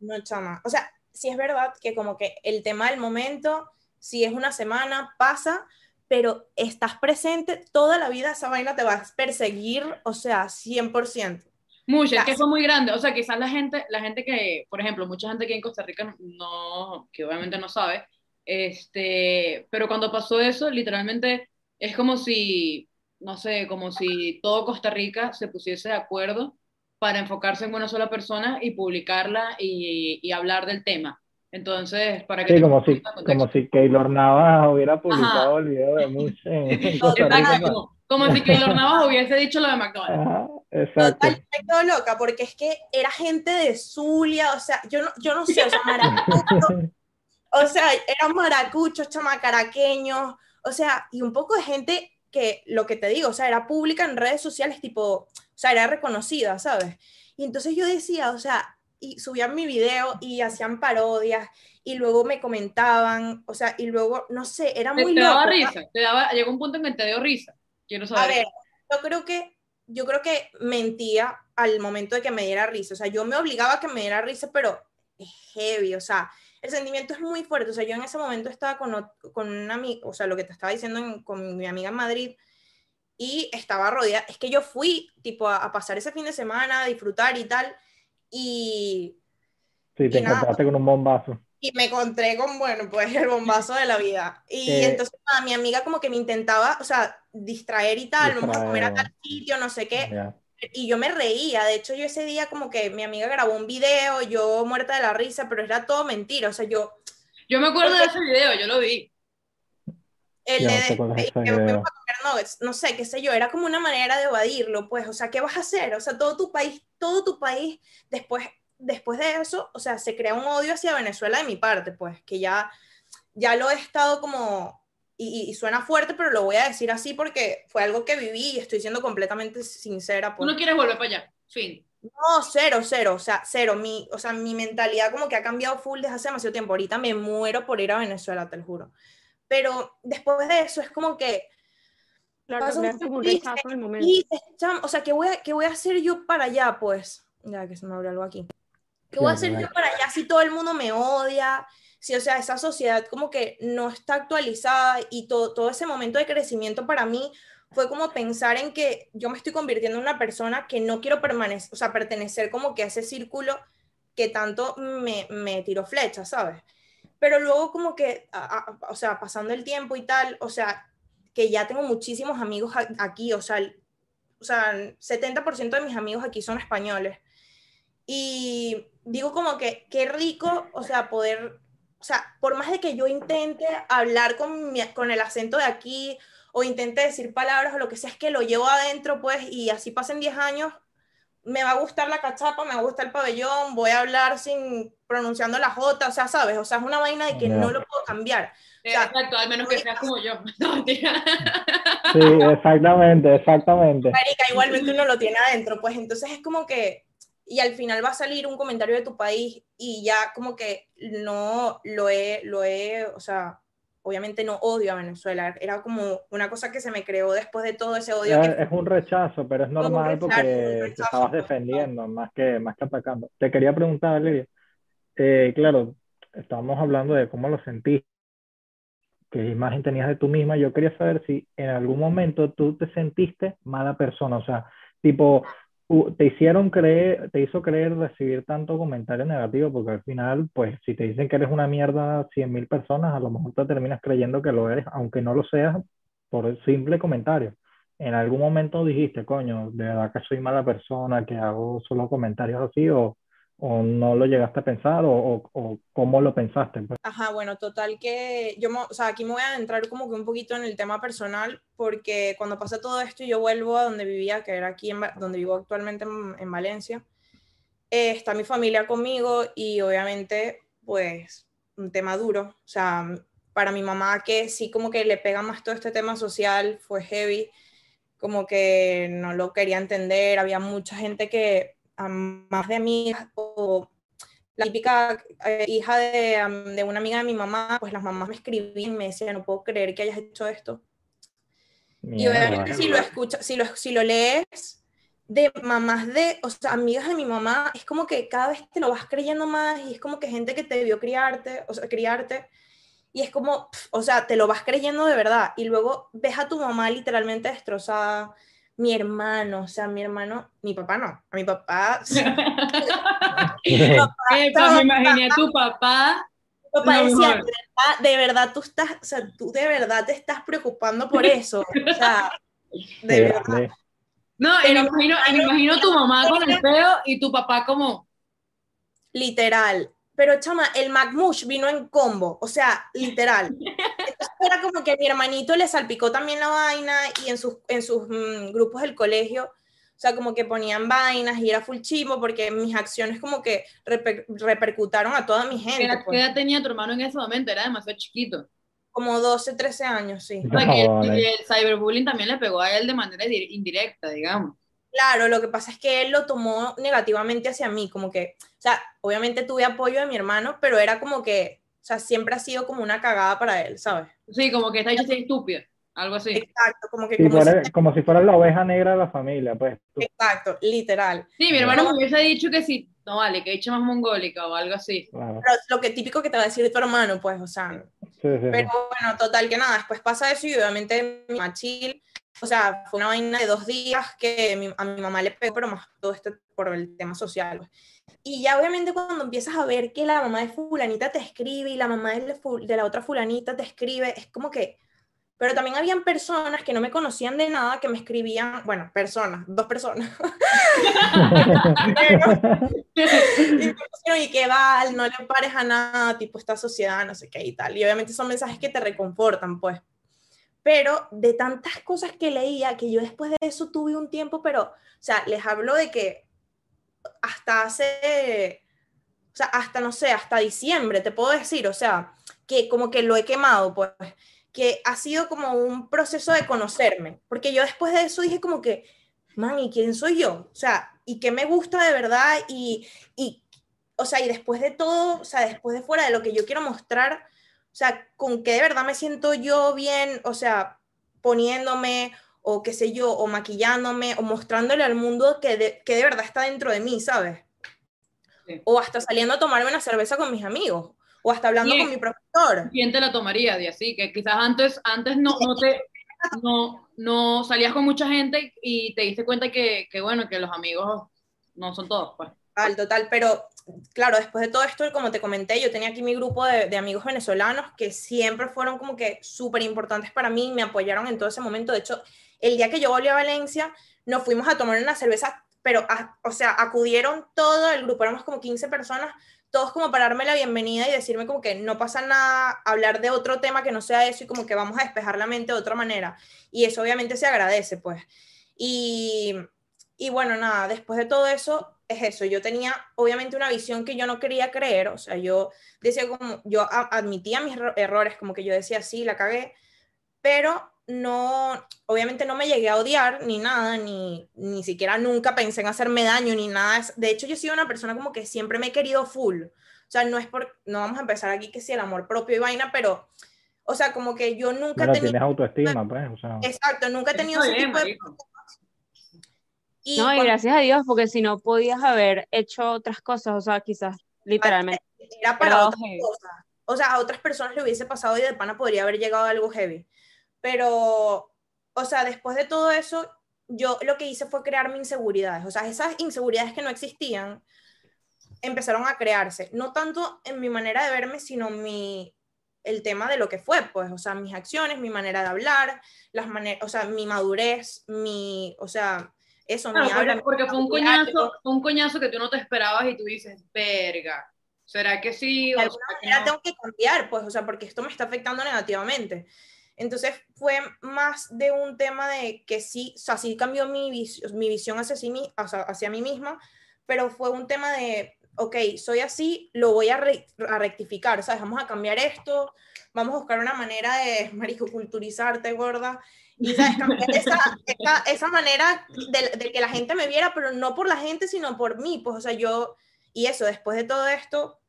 No, chama, o sea, sí es verdad que como que el tema del momento, si es una semana, pasa, pero estás presente, toda la vida esa vaina te va a perseguir, o sea, 100%. Mucho, es que fue muy grande, o sea, quizás la gente, la gente que, por ejemplo, mucha gente aquí en Costa Rica no, que obviamente no sabe, este, pero cuando pasó eso, literalmente es como si, no sé, como si todo Costa Rica se pusiese de acuerdo para enfocarse en una sola persona y publicarla y, y hablar del tema. Entonces, para que... Sí, como si, como si Keylor Navas hubiera publicado el video de Mush en, Costa Rica. Como, como, si Keylor Navas hubiese dicho lo de McDonald's. Ajá, exacto. Total, loca, porque es que era gente de Zulia, o sea, yo no, yo no sé, o sea, maracucho, o sea, eran maracuchos, chamacaraqueños, o sea, y un poco de gente que, lo que te digo, o sea, era pública en redes sociales, tipo, o sea, era reconocida, ¿sabes? Y entonces yo decía, o sea, y subían mi video y hacían parodias y luego me comentaban, o sea, y luego, no sé, era muy te, te daba risa, te daba, llegó un punto en que te dio risa. Quiero saber. A ver, yo creo que yo creo que mentía al momento de que me diera risa, o sea, yo me obligaba a que me diera risa, pero es heavy, o sea, el sentimiento es muy fuerte, o sea, yo en ese momento estaba con, con una amiga, o sea, lo que te estaba diciendo con mi amiga en Madrid, y estaba rodeada, es que yo fui tipo a, pasar ese fin de semana, a disfrutar y tal, y... Sí, te encontraste con un bombazo. Y me encontré con, bueno, pues el bombazo de la vida. Y eh, entonces mi amiga como que me intentaba, o sea, distraer y tal, vamos a comer a tal sitio, no sé qué. Y yo me reía, de hecho yo ese día como que mi amiga grabó un video, yo muerta de la risa, pero era todo mentira, o sea, yo... Yo me acuerdo de ese video, yo lo vi. El de, no sé, qué sé yo, era como una manera de evadirlo, pues, o sea, ¿qué vas a hacer? O sea, todo tu país, todo tu país, después, después de eso, o sea, se crea un odio hacia Venezuela de mi parte, pues, que ya, ya lo he estado como, y, suena fuerte, pero lo voy a decir así porque fue algo que viví y estoy siendo completamente sincera. Pues. ¿Tú no quieres volver para allá? Fin. No, cero, cero, o sea, cero. Mi, o sea, mi mentalidad como que ha cambiado full desde hace demasiado tiempo. Ahorita me muero por ir a Venezuela, te lo juro. Pero después de eso es como que... Claro, como un el momento. o sea, ¿qué voy, a, ¿qué voy a hacer yo para allá, pues? Ya que se me abre algo aquí. ¿Qué voy a hacer yo para allá si todo el mundo me odia? Si, o sea, esa sociedad como que no está actualizada y todo, todo ese momento de crecimiento para mí fue como pensar en que yo me estoy convirtiendo en una persona que no quiero permanecer, o sea, pertenecer como que a ese círculo que tanto me, me tiró flechas, ¿sabes? Pero luego como que, o sea, pasando el tiempo y tal, o sea, que ya tengo muchísimos amigos aquí, o sea, o sea, 70% de mis amigos aquí son españoles. Y digo como que qué rico, o sea, poder, o sea, por más de que yo intente hablar con, con el acento de aquí o intente decir palabras o lo que sea, es que lo llevo adentro, pues, y así pasen 10 años, me va a gustar la cachapa, me va a gustar el pabellón, voy a hablar sin pronunciando la J, o sea, ¿sabes? O sea, es una vaina de que no, lo puedo cambiar. Exacto, al menos que seas como yo. sí, exactamente, exactamente. Marica, igualmente uno lo tiene adentro, pues entonces es como que, y al final va a salir un comentario de tu país y ya como que no lo he, lo he, o sea, obviamente no odio a Venezuela, era como una cosa que se me creó después de todo ese odio. Es, un rechazo, pero es normal porque te estabas defendiendo más que, más que atacando. Te quería preguntar, Lidia, eh, claro, estábamos hablando de cómo lo sentiste, qué imagen tenías de tú misma, yo quería saber si en algún momento tú te sentiste mala persona, o sea, tipo, te hicieron creer, te hizo creer recibir tanto comentario negativo, porque al final, pues, si te dicen que eres una mierda 100 mil personas, a lo mejor te terminas creyendo que lo eres, aunque no lo seas por el simple comentario. En algún momento dijiste, coño, de verdad que soy mala persona, que hago solo comentarios así, o, o no lo llegaste a pensar o, o, cómo lo pensaste? Pues? Ajá, bueno, total que yo, o sea, aquí me voy a entrar como que un poquito en el tema personal porque cuando pasa todo esto yo vuelvo a donde vivía, que era aquí, en, donde vivo actualmente en, Valencia, eh, está mi familia conmigo y obviamente pues un tema duro, o sea, para mi mamá que sí como que le pega más todo este tema social, fue heavy, como que no lo quería entender, había mucha gente que a más de amigas o la típica eh, hija de, de, una amiga de mi mamá, pues las mamás me escribían y me decían, no puedo creer que hayas hecho esto. y obviamente si lo escuchas, si lo, si lo lees de mamás de, o sea, amigas de mi mamá, es como que cada vez te lo vas creyendo más y es como que gente que te vio criarte, o sea, criarte, y es como, o sea, te lo vas creyendo de verdad y luego ves a tu mamá literalmente destrozada, mi hermano, o sea, mi hermano, mi papá no, a mi papá. mi papá me imaginé a tu papá. papá decía, de verdad, tú estás, o sea, tú de verdad te estás preocupando por eso, o sea, de verdad. No, me imagino, me imagino tu mamá con el pelo y tu papá como... Literal, pero chama, el McMush vino en combo, o sea, literal. Era como que a mi hermanito le salpicó también la vaina y en sus, en sus mm, grupos del colegio, o sea, como que ponían vainas y era full chivo porque mis acciones como que repercutaron a toda mi gente. ¿Qué edad, pues. tenía tu hermano en ese momento? Era demasiado chiquito. Como 12, 13 años, sí. el cyberbullying también le pegó a él de manera indirecta, digamos. Claro, lo que pasa es que él lo tomó negativamente hacia mí, como que, o sea, obviamente tuve apoyo de mi hermano, pero era como que, o sea, siempre ha sido como una cagada para él, ¿sabes? Sí, como que está hecho así estúpido, algo así. Exacto, como que... como, si... fuera la oveja negra de la familia, pues. Exacto, literal. Sí, mi hermano me hubiese dicho que sí, no vale, que he hecho más mongólica o algo así. Pero lo que típico que te va a decir tu hermano, pues, o sea. Sí, sí, pero bueno, total que nada, después pasa eso y obviamente mi machil o sea, fue una vaina de dos días que a mi mamá le pegó, pero más todo esto por el tema social. Pues. Y ya obviamente cuando empiezas a ver que la mamá de fulanita te escribe y la mamá de, de la otra fulanita te escribe, es como que... Pero también habían personas que no me conocían de nada que me escribían, bueno, personas, dos personas. y, que Val, no le pares a nada, tipo esta sociedad, no sé qué y tal. Y obviamente son mensajes que te reconfortan, pues pero de tantas cosas que leía, que yo después de eso tuve un tiempo, pero, o sea, les hablo de que hasta hace, o sea, hasta, no sé, hasta diciembre, te puedo decir, o sea, que como que lo he quemado, pues, que ha sido como un proceso de conocerme, porque yo después de eso dije como que, man, ¿y quién soy yo? O sea, ¿y qué me gusta de verdad? Y, y o sea, y después de todo, o sea, después de fuera de lo que yo quiero mostrar, o sea, con qué de verdad me siento yo bien, o sea, poniéndome o qué sé yo, o maquillándome o mostrándole al mundo que de, que de verdad está dentro de mí, ¿sabes? O hasta saliendo a tomarme una cerveza con mis amigos, o hasta hablando con mi profesor. ¿Quién te la tomaría de así? Que quizás antes, antes no, no te... No, no salías con mucha gente y te diste cuenta que, que bueno, que los amigos no son todos, pues. Total, total, pero claro, después de todo esto, como te comenté, yo tenía aquí mi grupo de, amigos venezolanos que siempre fueron como que súper importantes para mí, me apoyaron en todo ese momento. De hecho, el día que yo volví a Valencia, nos fuimos a tomar una cerveza, pero, o sea, acudieron todo el grupo, éramos como 15 personas, todos como para darme la bienvenida y decirme como que no pasa nada, hablar de otro tema que no sea eso y como que vamos a despejar la mente de otra manera. Y eso obviamente se agradece, pues. Y, y bueno, nada, después de todo eso, es eso, yo tenía obviamente una visión que yo no quería creer, o sea, yo decía como, yo admitía mis errores, como que yo decía, sí, la cagué, pero no, obviamente no me llegué a odiar ni nada, ni, ni siquiera nunca pensé en hacerme daño ni nada. De hecho, yo soy una persona como que siempre me he querido full. O sea, no es por, no vamos a empezar aquí que sea el amor propio y vaina, pero, o sea, como que yo nunca he tenido... Tienes autoestima, pues, o sea... Exacto, nunca he tenido ese tipo de no, y gracias a Dios, porque si no podías haber hecho otras cosas, o sea, quizás literalmente. Era para otras cosas. O sea, a otras personas le hubiese pasado y de pana podría haber llegado a algo heavy. Pero, o sea, después de todo eso, yo lo que hice fue crearme inseguridades. O sea, esas inseguridades que no existían empezaron a crearse. No tanto en mi manera de verme, sino mi, el tema de lo que fue, pues, o sea, mis acciones, mi manera de hablar, las maneras, o sea, mi madurez, mi, o sea, eso, porque, habla, porque fue un coñazo, fue un coñazo que tú no te esperabas y tú dices, verga, ¿será que sí? de O alguna manera no?". tengo que cambiar, pues, o sea, porque esto me está afectando negativamente. Entonces fue más de un tema de que sí, o sea, sí cambió mi, vis- mi visión hacia, sí, hacia, hacia mí misma, pero fue un tema de, ok, soy así, lo voy a, re- a rectificar, ¿sabes? Vamos a cambiar esto, vamos a buscar una manera de, marico, culturizarte, gorda, y, ¿sabes? Cambiar esa, esa, esa manera de, de que la gente me viera, pero no por la gente, sino por mí, pues, o sea, yo, y eso, después de todo esto,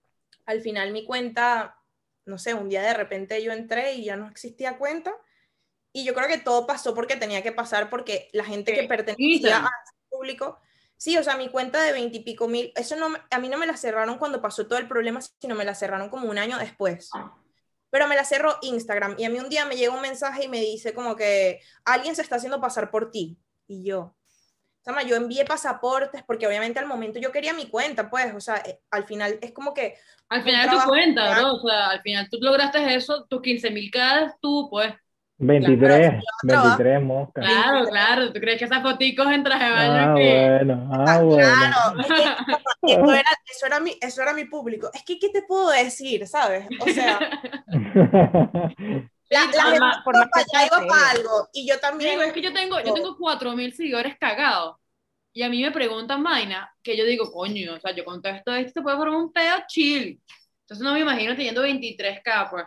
al final mi cuenta, no sé, un día de repente yo entré y ya no existía cuenta. Y yo creo que todo pasó porque tenía que pasar, porque la gente que pertenecía al público, sí, o sea, mi cuenta de veintipico mil, eso no, a mí no me la cerraron cuando pasó todo el problema, sino me la cerraron como un año después. Pero me la cerró Instagram y a mí un día me llega un mensaje y me dice como que alguien se está haciendo pasar por ti. Y yo, Sama, yo envié pasaportes porque obviamente al momento yo quería mi cuenta, pues, o sea, eh, al final es como que Al final es tu cuenta. ¿no? O sea, al final tú lograste eso, tus 15 mil cada tú, pues. 23, trabajo. 23 moscas. Claro, claro. ¿Tú crees que esas foticos en traje de baño Ah, que- bueno, ah, bueno. Claro, eso era, eso, era mi, eso era mi público. Es que, ¿qué te puedo decir, sabes? O sea, la, la gente más- por más allá, iba para algo. Y yo también, Digo, es que yo tengo, yo tengo 4000 seguidores cagados. Y a mí me preguntan vaina que yo digo, coño, o sea, yo contesto esto, se puede formar un pedo chill. Entonces no me imagino teniendo 23k, pues.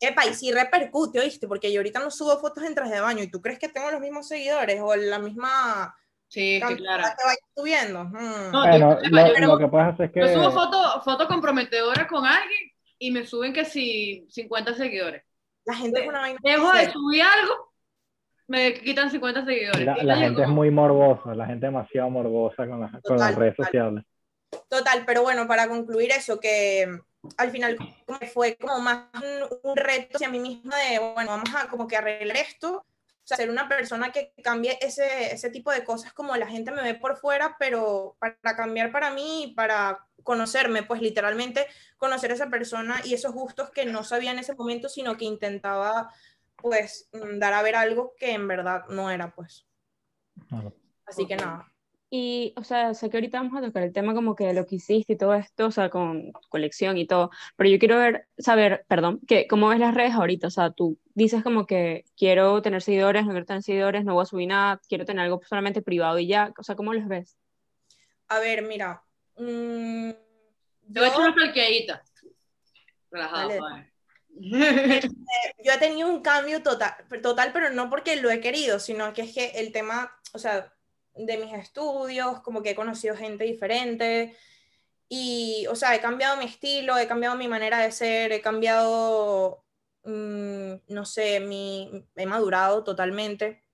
Epa, y sí repercute, ¿oíste? Porque yo ahorita no subo fotos en traje de baño. ¿Y tú crees que tengo los mismos seguidores o la misma Sí, claro. que vaya subiendo? Hmm. No, Bueno, lo, lo que pasa es que Yo subo fotos foto comprometedoras con alguien y me suben que si 50 seguidores. La gente es una vaina. Dejo de subir algo, me quitan 50 seguidores. la, la gente es muy morbosa, la gente es demasiado morbosa con las, con Total, las redes total. sociales. Total, pero bueno, para concluir eso, que mm, al final como fue como más un, un reto hacia mí misma de, bueno, vamos a como que arreglar esto, o sea, ser una persona que cambie ese, ese tipo de cosas como la gente me ve por fuera, pero para cambiar para mí y para conocerme, pues literalmente conocer a esa persona y esos gustos que no sabía en ese momento, sino que intentaba pues mm, dar a ver algo que en verdad no era, pues. Así que nada. Y, o sea, sé que ahorita vamos a tocar el tema como que de lo que hiciste y todo esto, o sea, con colección y todo, pero yo quiero ver, saber, perdón, que cómo ves las redes ahorita, o sea, tú dices como que quiero tener seguidores, no quiero tener seguidores, no voy a subir nada, quiero tener algo solamente privado y ya, o sea, ¿cómo los ves? A ver, mira. mm, echar yo- una falqueadita. Relajado, Dale. padre. yo he tenido un cambio total, total, pero no porque lo he querido, sino que es que el tema, o sea, de mis estudios, como que he conocido gente diferente y, o sea, he cambiado mi estilo, he cambiado mi manera de ser, he cambiado, mm, no sé, mi, he madurado totalmente.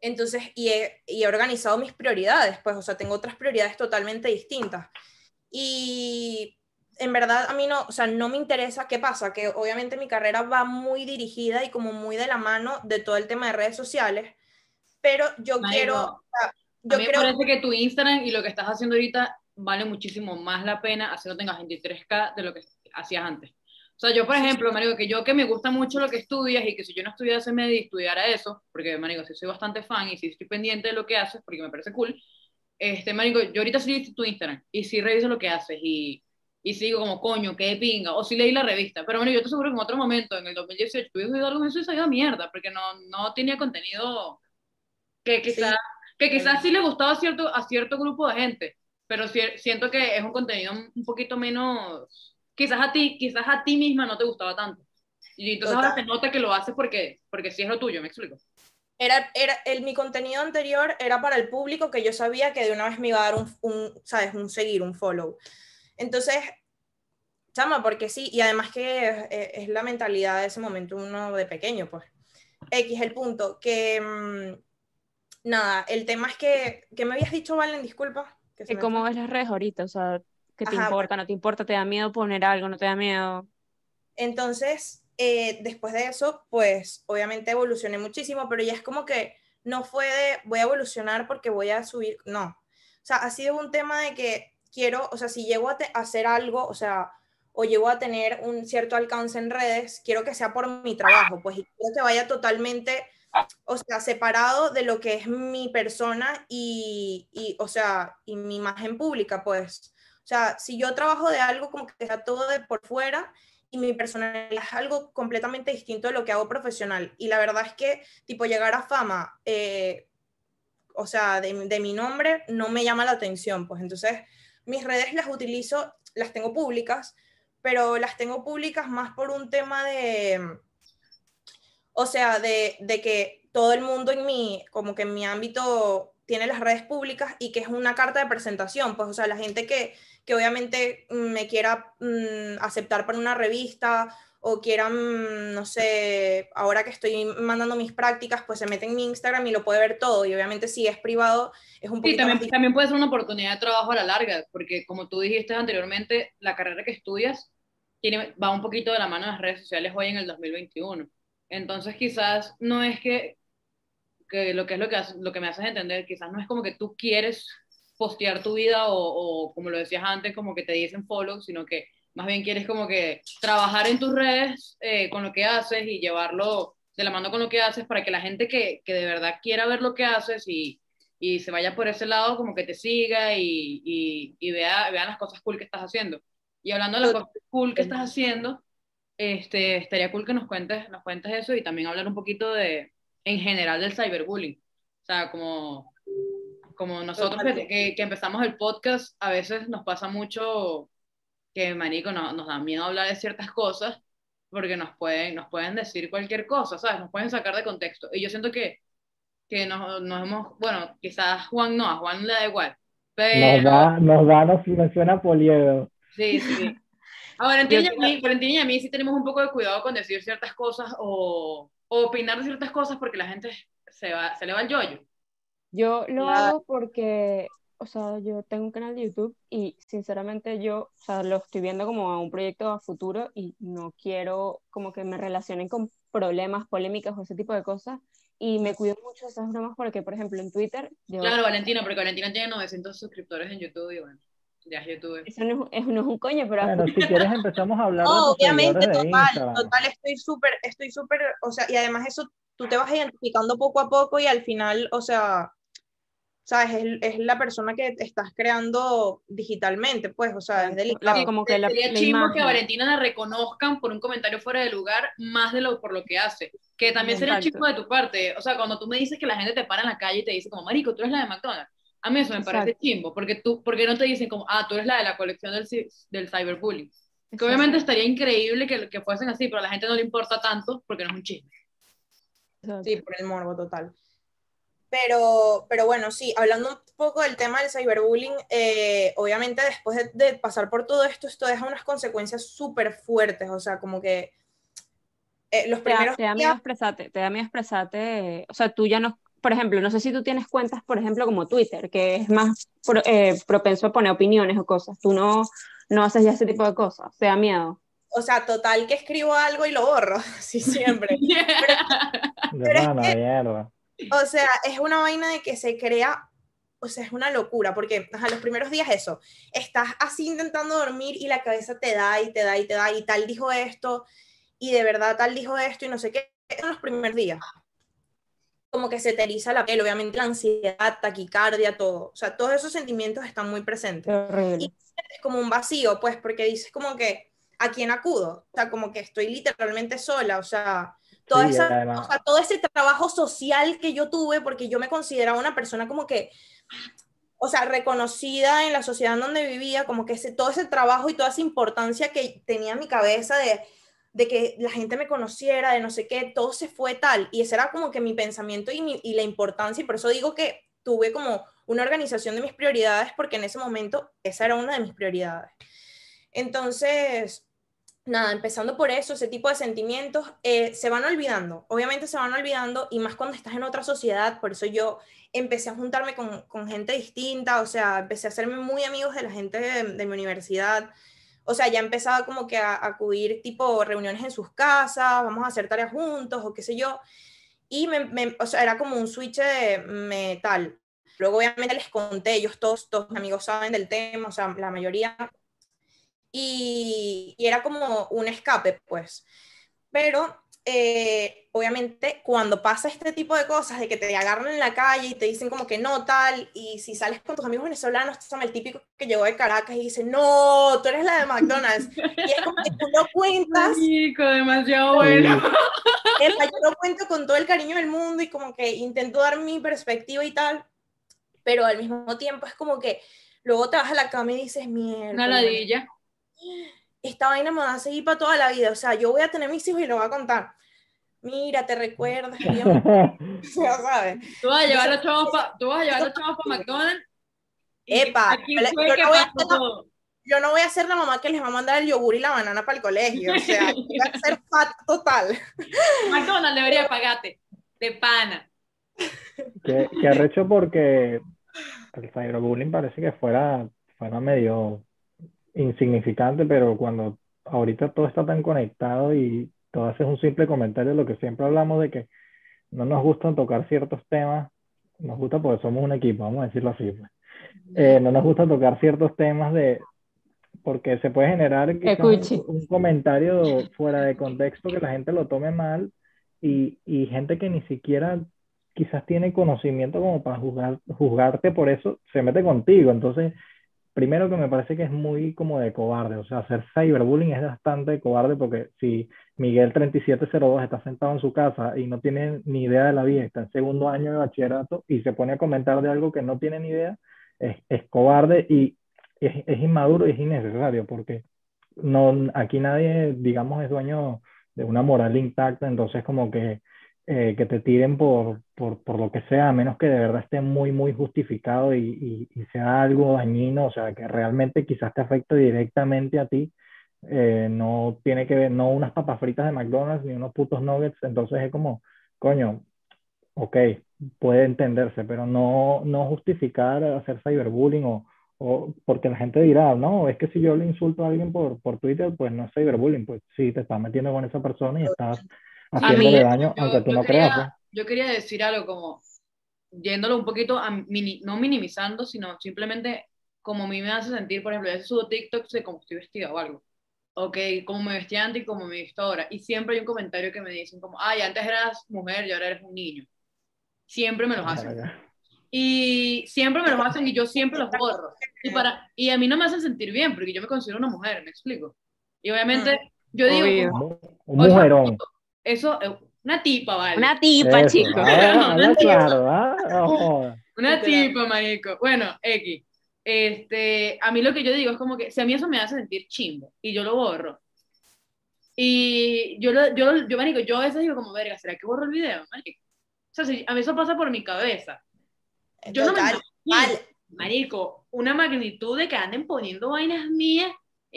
Entonces, y he, y he organizado mis prioridades, pues, o sea, tengo otras prioridades totalmente distintas. Y en verdad a mí no, o sea, no me interesa qué pasa, que obviamente mi carrera va muy dirigida y como muy de la mano de todo el tema de redes sociales, pero yo quiero, o sea, A yo mí me creo, parece que tu Instagram y lo que estás haciendo ahorita vale muchísimo más la pena así no tengas 23k de lo que hacías antes. O sea, yo, por ejemplo, marico, que yo que me gusta mucho lo que estudias y que si yo no estudiase medio y estudiara eso, porque, marico, sí soy bastante fan y sí estoy pendiente de lo que haces porque me parece cool, este, marico, yo ahorita sí visto tu Instagram y sí reviso lo que haces y, y sigo como, coño, qué pinga, o sí leí la revista, pero, marico, yo te aseguro que en otro momento, en el 2018, tuve algo en eso y salió mierda, porque no, no tenía contenido que quizás que quizás sí le gustaba a cierto, a cierto grupo de gente, pero cier- siento que es un contenido un poquito menos, quizás a ti, quizás a ti misma no te gustaba tanto. Y entonces ahora Total. se nota que lo haces porque, porque sí es lo tuyo, me explico. era, era, el, mi contenido anterior era para el público que yo sabía que de una vez me iba a dar un, un ¿sabes? Un seguir, un follow. Entonces, chama, porque sí, y además que es, es- es la mentalidad de ese momento uno de pequeño, pues. X el punto, que mm, nada, el tema es que, ¿qué me habías dicho, Valen? Disculpa. Que ¿Cómo ves las redes ahorita? O sea, ¿qué te Ajá, importa? ¿No te importa? ¿Te da miedo poner algo? ¿No te da miedo? Entonces, eh, después de eso, pues obviamente evolucioné muchísimo, pero ya es como que no fue de voy a evolucionar porque voy a subir, no. O sea, ha sido un tema de que quiero, o sea, si llego a hacer algo, o sea, o llego a tener un cierto alcance en redes, quiero que sea por mi trabajo, pues y quiero que vaya totalmente o sea, separado de lo que es mi persona y, y, o sea, y mi imagen pública, pues. O sea, si yo trabajo de algo como que está todo de por fuera y mi personalidad es algo completamente distinto de lo que hago profesional. Y la verdad es que, tipo, llegar a fama, eh, o sea, de, de, mi nombre, no me llama la atención. Pues entonces, mis redes las utilizo, las tengo públicas, pero las tengo públicas más por un tema de, o sea, de, de que todo el mundo en mi, como que en mi ámbito tiene las redes públicas y que es una carta de presentación, pues, o sea, la gente que, que obviamente me quiera mmm, aceptar para una revista o quieran, no sé, ahora que estoy mandando mis prácticas, pues se mete en mi Instagram y lo puede ver todo. Y obviamente si es privado, es un poquito sí, también, también puede ser una oportunidad de trabajo a la larga, porque como tú dijiste anteriormente, la carrera que estudias tiene, va un poquito de la mano de las redes sociales hoy en el 2021. Entonces quizás no es que, que lo que es lo que, lo que me haces entender, quizás no es como que tú quieres postear tu vida o, o como lo decías antes, como que te dicen follow, sino que más bien quieres como que trabajar en tus redes eh, con lo que haces y llevarlo de la mano con lo que haces para que la gente que, que de verdad quiera ver lo que haces y, y, se vaya por ese lado como que te siga y, y, y vea, vean las cosas cool que estás haciendo. Y hablando de las cosas cool que estás haciendo, este, estaría cool que nos cuentes, nos cuentes eso y también hablar un poquito de, en general del cyberbullying. O sea, como, como nosotros que, que, que empezamos el podcast, a veces nos pasa mucho que, marico, no, nos da miedo hablar de ciertas cosas porque nos pueden, nos pueden decir cualquier cosa, ¿sabes? Nos pueden sacar de contexto. Y yo siento que, que nos, nos hemos, bueno, quizás Juan no, a Juan le da igual. Pero... Nos da, nos da, nos menciona Poliedo. Sí, sí. A Valentina y a mí, Valentina y a mí sí tenemos un poco de cuidado con decir ciertas cosas o, o opinar de ciertas cosas porque la gente se, va, se le va el yoyo. Yo lo hago porque o sea, yo tengo un canal de YouTube y sinceramente yo, o sea, lo estoy viendo como un proyecto a futuro y no quiero como que me relacionen con problemas, polémicas o ese tipo de cosas. Y me cuido mucho de esas bromas porque, por ejemplo, en Twitter... Yo... Claro, Valentina, porque Valentina tiene 900 suscriptores en YouTube y bueno, ya es YouTube. Eso no es, no es un coño, pero... Bueno, si quieres empezamos a hablar no, obviamente, total, total, estoy súper, estoy súper, o sea, y además eso, tú te vas identificando poco a poco y al final, o sea, ¿sabes? Es, es, la persona que estás creando digitalmente, pues, o sea, es delicado. Sí, como que la, Sería la chimbo que a Valentina la reconozcan por un comentario fuera de lugar más de lo por lo que hace. Que también sería chico de tu parte. O sea, cuando tú me dices que la gente te para en la calle y te dice como, marico, tú eres la de McDonald's. A mí eso me parece Exacto. chimbo, porque tú, porque no te dicen como, ah, tú eres la de la colección del, del cyberbullying. Que obviamente estaría increíble que, que fuesen así, pero a la gente no le importa tanto porque no es un chisme. Sí, por el morbo total. Pero, pero bueno, sí, hablando un poco del tema del cyberbullying, eh, obviamente después de, de, pasar por todo esto, esto deja unas consecuencias súper fuertes, o sea, como que eh, los primeros... Te da, te da miedo expresarte, te da miedo expresarte, o sea, tú ya no, por ejemplo, no sé si tú tienes cuentas, por ejemplo, como Twitter, que es más pro, eh, propenso a poner opiniones o cosas, tú no, no haces ya ese tipo de cosas, te da miedo. O sea, total que escribo algo y lo borro, sí, siempre. pero, pero es que, o sea, es una vaina de que se crea, o sea, es una locura, porque a los primeros días eso, estás así intentando dormir y la cabeza te da y te da y te da y tal dijo esto y de verdad tal dijo esto y no sé qué, en los primeros días. Como que se te eriza la piel, obviamente la ansiedad, taquicardia, todo. O sea, todos esos sentimientos están muy presentes. Y es como un vacío, pues, porque dices como que, ¿a quién acudo? O sea, como que estoy literalmente sola, o sea, toda sí, esa, o sea, todo ese trabajo social que yo tuve, porque yo me consideraba una persona como que, o sea, reconocida en la sociedad en donde vivía, como que ese, todo ese trabajo y toda esa importancia que tenía en mi cabeza de, de que la gente me conociera, de no sé qué, todo se fue tal. Y ese era como que mi pensamiento y, la importancia, y por eso digo que tuve como una organización de mis prioridades, porque en ese momento esa era una de mis prioridades. Entonces, nada, empezando por eso, ese tipo de sentimientos eh, se van olvidando, obviamente se van olvidando y más cuando estás en otra sociedad, por eso yo empecé a juntarme con, con gente distinta, o sea, empecé a hacerme muy amigos de la gente de mi universidad, o sea, ya empezaba como que a, a, acudir tipo reuniones en sus casas, vamos a hacer tareas juntos o qué sé yo, y me, me, o sea, era como un switch de metal. Luego obviamente les conté, ellos todos, todos mis amigos saben del tema, o sea, la mayoría y, y, era como un escape, pues. Pero eh, obviamente, cuando pasa este tipo de cosas, de que te agarran en la calle y te dicen como que no, tal, y si sales con tus amigos venezolanos, tú el típico que llegó de Caracas y dice, no, tú eres la de McDonald's. Y es como que tú lo cuentas. Chico, demasiado bueno. yo lo cuento con todo el cariño del mundo y como que intento dar mi perspectiva y tal, pero al mismo tiempo es como que luego te vas a la cama y dices, mierda. Una ladilla esta vaina me va a seguir para toda la vida. O sea, yo voy a tener mis hijos y lo voy a contar. Mira, te recuerdas, ya sabes. Tú vas a llevar los chavos para tú vas a llevar los chavos para McDonald's. Epa, yo, no voy a hacer, yo no voy a ser la mamá que les va a mandar el yogur y la banana para el colegio. O sea, voy a ser fat total. McDonald's debería pagarte de pana. Que, que arrecho porque el cyberbullying parece que fuera, fuera medio insignificante, pero cuando ahorita todo está tan conectado y todo haces un simple comentario de lo que siempre hablamos de que no nos gustan tocar ciertos temas, nos gusta porque somos un equipo, vamos a decirlo así. Pues. Eh, no nos gusta tocar ciertos temas de porque se puede generar un, comentario fuera de contexto que la gente lo tome mal y, y, gente que ni siquiera quizás tiene conocimiento como para juzgar, juzgarte por eso, se mete contigo. Entonces, primero que me parece que es muy como de cobarde, o sea, hacer cyberbullying es bastante cobarde porque si Miguel 3702 está sentado en su casa y no tiene ni idea de la vida, está en segundo año de bachillerato y se pone a comentar de algo que no tiene ni idea, es, cobarde y es, es, inmaduro y es innecesario porque no, aquí nadie, digamos, es dueño de una moral intacta, entonces como que eh, que te tiren por, por, por, lo que sea, a menos que de verdad esté muy, muy justificado y, y, sea algo dañino, o sea, que realmente quizás te afecte directamente a ti. Eh, no tiene que ver, no unas papas fritas de McDonald's ni unos putos nuggets, entonces es como, coño, ok, puede entenderse, pero no, no justificar hacer cyberbullying o, o porque la gente dirá, no, es que si yo le insulto a alguien por, por Twitter, pues no es cyberbullying, pues sí, te estás metiendo con esa persona y estás haciéndole daño, yo, aunque tú no quería, creas. Yo quería decir algo como, yéndolo un poquito, a no minimizando, sino simplemente como a mí me hace sentir, por ejemplo, yo subo TikToks de cómo estoy vestida o algo. Ok, como me vestía antes y como me visto ahora. Y siempre hay un comentario que me dicen como, ay, antes eras mujer y ahora eres un niño. Siempre me los hacen. Y siempre me los hacen y yo siempre los borro. Y, para, y a mí no me hacen sentir bien porque yo me considero una mujer, ¿me explico? Y obviamente yo digo... un mujerón. Eso, eh, una tipa, ¿vale? Una tipa, chicos. Ah, una, tipa. ¿ah? una tipa, marico. Bueno, X. Este, a mí lo que yo digo es como que, si a mí eso me hace sentir chimbo, y yo lo borro, y yo, lo, yo, yo, marico, yo a veces digo como, verga, ¿será que borro el video, marico? O sea, si, a mí eso pasa por mi cabeza. Yo no me imagino, marico, una magnitud de que anden poniendo vainas mías,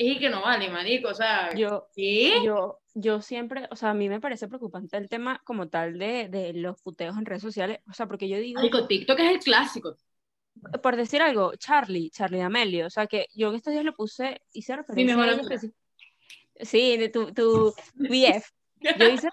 es que no vale, marico, o sea, yo. Yo, yo siempre, o sea, a mí me parece preocupante el tema como tal de, de los puteos en redes sociales, o sea, porque yo digo... Marico, TikTok es el clásico. Por decir algo, Charlie, Charlie D'Amelio, o sea, que yo en estos días lo puse, hice referencia sí, a Sí, de tu, tu BF. Yo hice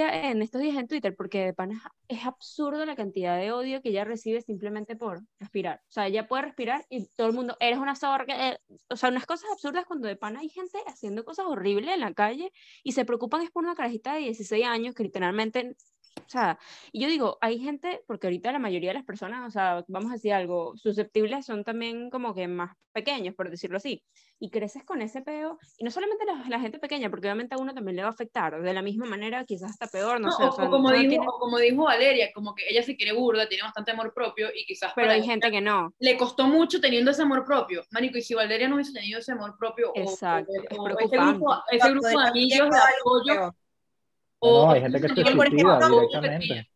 en estos días en Twitter, porque de pana es absurdo la cantidad de odio que ella recibe simplemente por respirar. O sea, ella puede respirar y todo el mundo, eres una zorra. Eh, o sea, unas cosas absurdas cuando de pana hay gente haciendo cosas horribles en la calle y se preocupan es por una carajita de 16 años que literalmente o sea, y yo digo, hay gente, porque ahorita la mayoría de las personas, o sea, vamos a decir algo, susceptibles son también como que más pequeños, por decirlo así, y creces con ese peo, y no solamente la, gente pequeña, porque obviamente a uno también le va a afectar, de la misma manera, quizás hasta peor, no, sé. O, como dijo, como dijo Valeria, como que ella se quiere burda, tiene bastante amor propio, y quizás... Pero hay gente que no. Le costó mucho teniendo ese amor propio, Manico, y si Valeria no hubiese tenido ese amor propio, Exacto, o, ese grupo, ese grupo de amigos de apoyo no, hay gente que se directamente.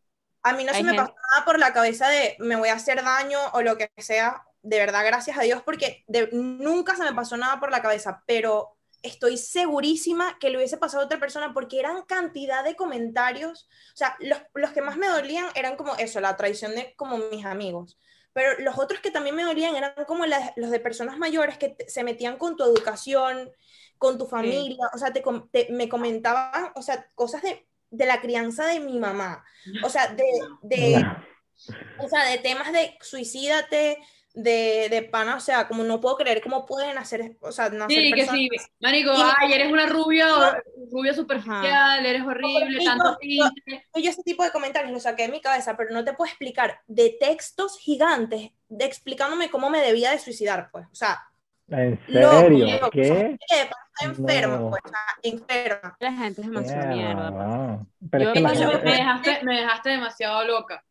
A mí no se me pasó nada por la cabeza de me voy a hacer daño o lo que sea. De verdad, gracias a Dios, porque nunca se me pasó nada por la cabeza, pero estoy segurísima que le hubiese pasado a otra persona porque eran cantidad de comentarios. O sea, los, los que más me dolían eran como eso, la traición de como mis amigos. Pero los otros que también me dolían eran como los de personas mayores que se metían con tu educación, con tu familia, o sea, te, me comentaban, o sea, cosas de, de, la crianza de mi mamá, o sea, de, de, o sea, de temas de suicídate, de, de pana, o sea, como no puedo creer cómo pueden hacer, o sea, no Sí, que sí, marico, ay, eres una rubia, rubia superficial, eres horrible, tanto tinte. Yo ese tipo de comentarios lo saqué de mi cabeza, pero no te puedo explicar de textos gigantes, de explicándome cómo me debía de suicidar, pues, o sea, ¿En loco, serio? loco, ¿Qué? está enferma, No. pues, enferma. La gente es demasiado mierda. pues. Mierda. Pero Yo- es que la yo- Me dejaste, me dejaste demasiado loca.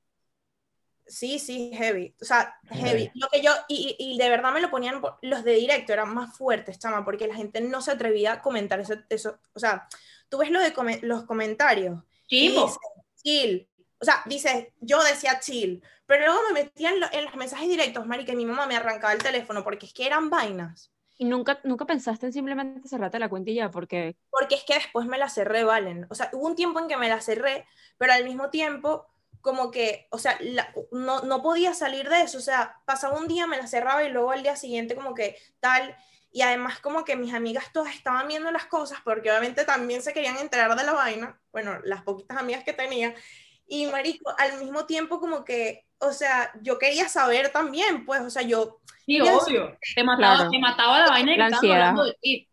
Sí, sí, heavy. O sea, heavy. Lo que yo, y, y de verdad me lo ponían, los de directo eran más fuertes, chama, porque la gente no se atrevía a comentar eso. eso. O sea, tú ves lo de come- los comentarios. Chivo. dice, chill. O sea, dice, yo decía chill. Pero luego me metía en, lo- en los mensajes directos, Mari, que mi mamá me arrancaba el teléfono, porque es que eran vainas. Y nunca, nunca pensaste en simplemente cerrarte la cuenta y ya, porque Porque es que después me la cerré, Valen. O sea, hubo un tiempo en que me la cerré, pero al mismo tiempo, como que, o sea, la- no, no podía salir de eso. O sea, pasaba un día, me la cerraba y luego al día siguiente como que tal. Y además como que mis amigas todas estaban viendo las cosas, porque obviamente también se querían enterar de la vaina. Bueno, las poquitas amigas que tenía. Y marico, al mismo tiempo como que, o sea, yo quería saber también, pues, o sea, yo Sí, Yo- obvio. Te mataba, Claro. te mataba la vaina y La ansiedad. hablando de ti.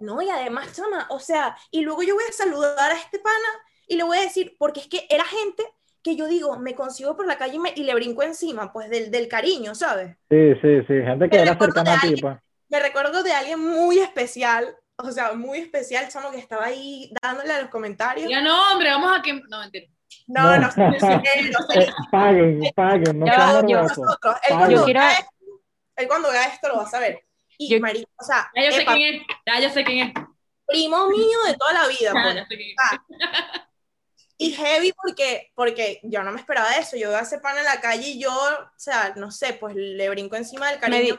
No, y además, chama, o sea, y luego yo voy a saludar a este pana y le voy a decir, porque es que era gente que yo digo, me consigo por la calle y, me- y le brinco encima, pues del, del cariño, ¿sabes? Sí, sí, sí, gente que Me era recuerdo cercana de a ti, alguien- pues. Me recuerdo de alguien muy especial, o sea, muy especial, chamo, que estaba ahí dándole a los comentarios. Ya no, hombre, vamos a que. No, mentira. No, No. no, sé, no sé qué, no sé Eh, paguen, paguen, no yo- nerviosos. nosotros. Él Paguen. cuando, Yo quiero- vea esto, él cuando vea esto lo va a saber. Y Yo- marico, o sea, Ya yo sé epa, quién es. Ya yo sé quién es. primo mío de toda la vida, Ya, pues. ya sé quién es. Y heavy porque, porque yo no me esperaba eso. Yo veo a ese pan en la calle y yo, o sea, no sé, pues le brinco encima del cariño.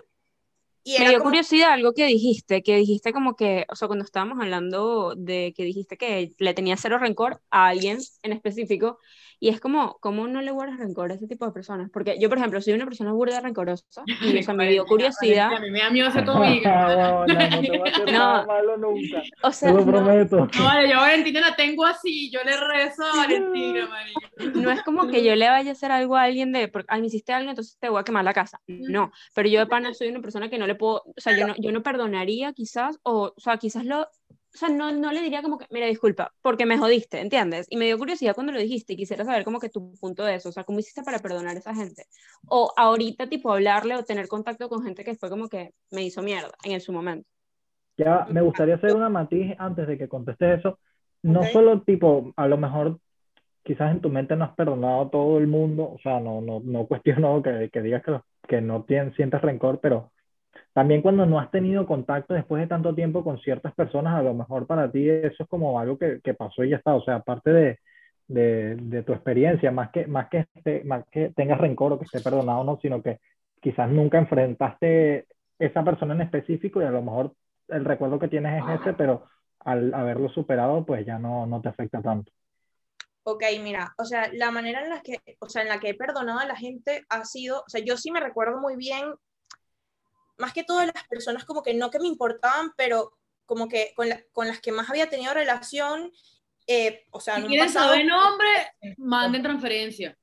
Y me dio como, curiosidad algo que dijiste, que dijiste como que, o sea, cuando estábamos hablando de que dijiste que le tenía cero rencor a alguien en específico, y es como, ¿cómo no le guardas rencor a ese tipo de personas? Porque yo, por ejemplo, soy una persona burda rencorosa, y o sea, me dio curiosidad, A mí me da miedo amiga. No, no, no te a hacer No. nada malo nunca. o Te sea, lo no, prometo. No, vale, yo a Valentina la tengo así. Yo le rezo a Valentina, marico. no es como que yo le vaya a hacer algo a alguien de, porque, me hiciste algo, entonces te voy a quemar la casa. No, pero yo de pana soy una persona que no le puedo, o sea, yo no, yo no perdonaría quizás, o, o sea, quizás lo, o sea, no, no le diría como que, mira, disculpa, porque me jodiste, ¿entiendes? Y me dio curiosidad cuando lo dijiste y quisiera saber como que tu punto de eso, o sea, ¿cómo hiciste para perdonar a esa gente? O ahorita, tipo, hablarle o tener contacto con gente que fue como que me hizo mierda en su momento. Ya me gustaría hacer una matiz antes de que contestes eso. No Ok. solo tipo, a lo mejor quizás en tu mente no has perdonado a todo el mundo, o sea, no, no, no cuestiono que, que digas que, que no tien- sientes rencor, pero también cuando no has tenido contacto después de tanto tiempo con ciertas personas, a lo mejor para ti eso es como algo que, que pasó y ya está, o sea, aparte de, de, de tu experiencia, más que, más que, esté- más que tengas rencor o que esté perdonado o no, sino que quizás nunca enfrentaste esa persona en específico y a lo mejor el recuerdo que tienes es ese, pero al haberlo superado, pues ya no, no te afecta tanto. ok, mira, o sea, la manera en la que, o sea, en la que he perdonado a la gente ha sido, o sea, yo sí me recuerdo muy bien, más que todas las personas como que no que me importaban, pero como que con, la- con las que más había tenido relación, eh, o sea, Si un quieren pasado, saber nombre, manden transferencia.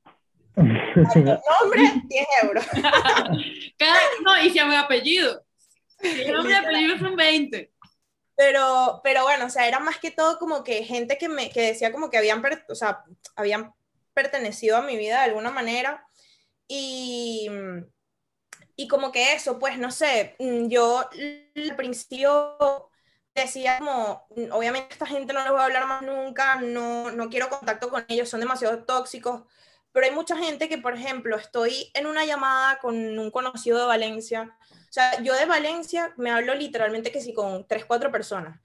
nombre, 10 euros. Cada, no, y si llama apellido. Si nombre y apellido son 20. Pero, pero bueno, o sea, era más que todo como que gente que me que decía como que habían, o sea, habían pertenecido a mi vida de alguna manera. Y, y como que eso, pues no sé, mm, yo al principio decía como, mm, obviamente esta gente no les voy a hablar más nunca, no, no quiero contacto con ellos, son demasiado tóxicos. Pero hay mucha gente que, por ejemplo, estoy en una llamada con un conocido de Valencia. O sea, yo de Valencia me hablo literalmente que sí con tres, cuatro personas.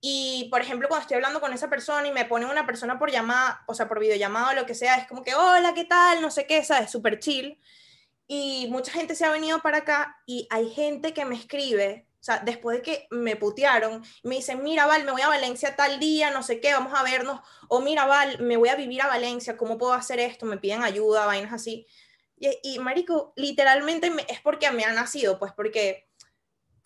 Y, por ejemplo, cuando estoy hablando con esa persona y me pone una persona por llamada, o sea, por videollamada o lo que sea, es como que, hola, ¿qué tal? No sé qué, ¿sabes? Súper chill. Y mucha gente se ha venido para acá y hay gente que me escribe, o sea, después de que me putearon, me dicen, mira, Val, me voy a Valencia tal día, no sé qué, vamos a vernos. O mira, Val, me voy a vivir a Valencia, ¿cómo puedo hacer esto? Me piden ayuda, vainas así. Y, y marico, literalmente me- es porque me ha nacido, pues porque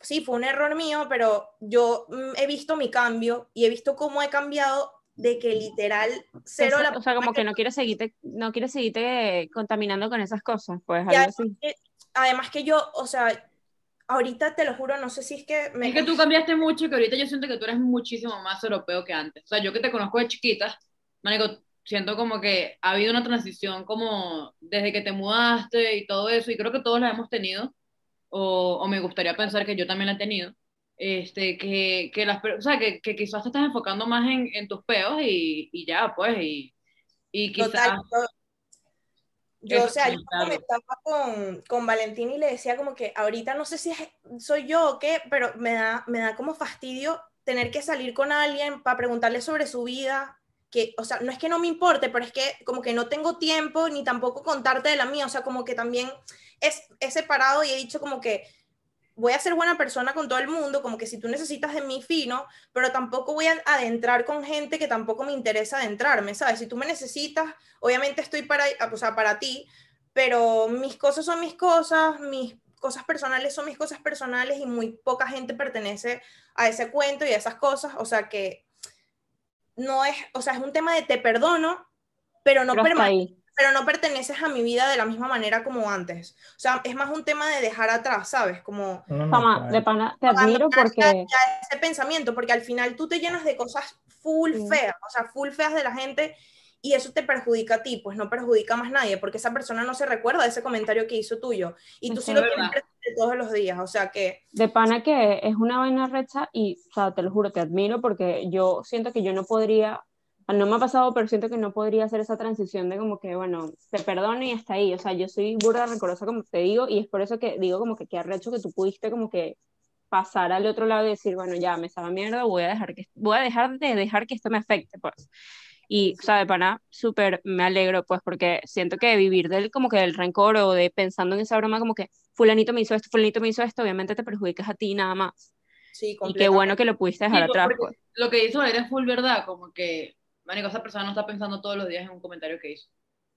sí, fue un error mío, pero yo mm, he visto mi cambio y he visto cómo he cambiado de que literal cero la o sea, como que no quieres seguirte, no quieres seguirte contaminando con esas cosas, pues algo así. eh, además que yo, o sea, ahorita te lo juro, no sé si es que... Me... Es que tú cambiaste mucho, que ahorita yo siento que tú eres muchísimo más europeo que antes. O sea, yo que te conozco de chiquita, manico, siento como que ha habido una transición como desde que te mudaste y todo eso, y creo que todos la hemos tenido, o, o me gustaría pensar que yo también la he tenido, este, que, que, las, o sea, que, que, quizás te estás enfocando más en, en tus peos y, y, ya, pues, y, y quizás... Total, yo, o sea, yo comentaba con, con Valentín y le decía como que ahorita no sé si soy yo o qué, pero me da, me da como fastidio tener que salir con alguien para preguntarle sobre su vida, que, o sea, no es que no me importe, pero es que como que no tengo tiempo ni tampoco contarte de la mía, o sea, como que también es, he separado y he dicho como que voy a ser buena persona con todo el mundo, como que si tú necesitas de mí fino, pero tampoco voy a adentrar con gente que tampoco me interesa adentrarme, ¿sabes? Si tú me necesitas, obviamente estoy para, o sea, para ti, pero mis cosas son mis cosas, mis cosas personales son mis cosas personales y muy poca gente pertenece a ese cuento y a esas cosas, o sea que no es, o sea, es un tema de te perdono, pero no permanece pero no perteneces a mi vida de la misma manera como antes. O sea, es más un tema de dejar atrás, ¿sabes? Como... de pana, te admiro porque... ese pensamiento, porque al final tú te llenas de cosas full feas, o sea, full feas de la gente y eso te perjudica a ti, pues no perjudica más nadie, porque esa persona no se recuerda de ese comentario que hizo tuyo y tú sí lo tienes presente todos los días, o sea que... De pana que es una vaina recha y, o sea, te lo juro, te admiro porque yo siento que yo no podría no me ha pasado, pero siento que no podría hacer esa transición de como que, bueno, te perdono y hasta ahí. O sea, yo soy burda rencorosa, como te digo, y es por eso que digo como que qué arrecho que tú pudiste como que pasar al otro lado y decir, bueno, ya me estaba mierda, voy a dejar que voy a dejar de dejar que esto me afecte, pues. Y, o sea, de pana, súper me alegro, pues, porque siento que vivir del, como que del rencor o de pensando en esa broma, como que fulanito me hizo esto, fulanito me hizo esto, obviamente te perjudicas a ti nada más. Sí, y qué bueno que lo pudiste dejar atrás, pues. Lo que hizo era full verdad, como que Marico, esa persona no está pensando todos los días en un comentario que hizo.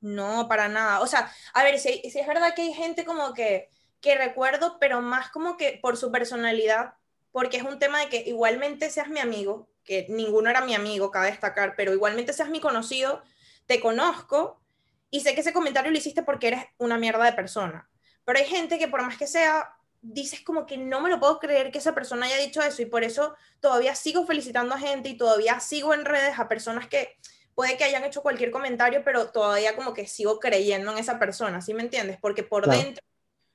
No, para nada. O sea, a ver, si, si es verdad que hay gente como que, que recuerdo, pero más como que por su personalidad, porque es un tema de que igualmente seas mi amigo, que ninguno era mi amigo, cabe destacar, pero igualmente seas mi conocido, te conozco y sé que ese comentario lo hiciste porque eres una mierda de persona. Pero hay gente que por más que sea dices como que no me lo puedo creer que esa persona haya dicho eso y por eso todavía sigo felicitando a gente y todavía sigo en redes a personas que puede que hayan hecho cualquier comentario, pero todavía como que sigo creyendo en esa persona, ¿sí me entiendes? Porque por dentro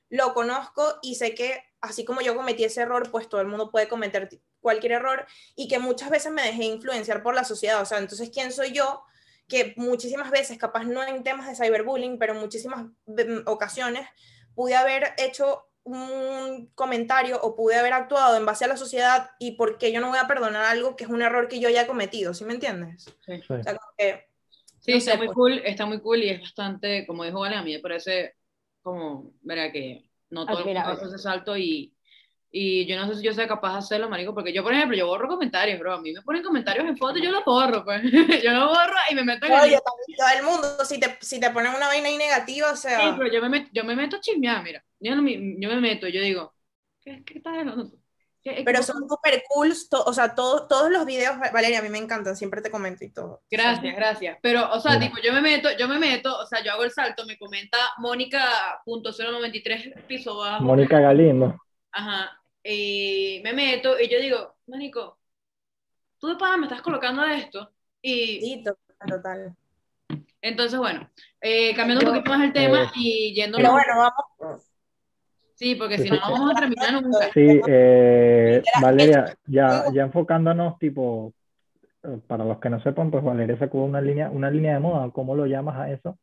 lo conozco y sé que así como yo cometí ese error, pues todo el mundo puede cometer cualquier error y que muchas veces me dejé influenciar por la sociedad, o sea, entonces, ¿quién soy yo? Que muchísimas veces, capaz no en temas de cyberbullying, pero en muchísimas mm, ocasiones pude haber hecho un comentario o pude haber actuado en base a la sociedad y por qué yo no voy a perdonar algo que es un error que yo ya he cometido, ¿sí me entiendes? Sí, sí está muy pues. cool, está muy cool y es bastante, como dijo Vale, a mí me parece como, verá que no todo el mundo hace ese salto y, y yo no sé si yo soy capaz de hacerlo, marico, porque yo, por ejemplo, yo borro comentarios, bro. A mí me ponen comentarios en foto y yo los borro, pues. yo los borro y me meto en Oye, el... todo el mundo, si te, si te ponen una vaina ahí negativa, o sea... Sí, pero yo me meto, yo me meto a chismear, mira. Yo, no, yo me meto, yo digo, ¿qué, qué estás hablando tú? Pero son súper cool, o sea, todo, todos los videos, Valeria, a mí me encantan, siempre te comento y todo. Gracias, gracias. Pero, o sea, tipo, yo me meto, yo me meto, o sea, yo hago el salto, me comenta Mónica.093 piso bajo. Mónica Galindo. Ajá, y me meto y yo digo, Manico, tú de pana me estás colocando esto. Y, sí, total, Entonces, bueno, eh, cambiando un poquito más el tema y yendo. Pero bueno, vamos. Sí, porque si no, no vamos a terminar nunca. Sí, eh, Valeria, ya, ya enfocándonos, tipo, eh, para los que no sepan, pues Valeria sacó una línea, una línea de moda, ¿cómo lo llamas a eso?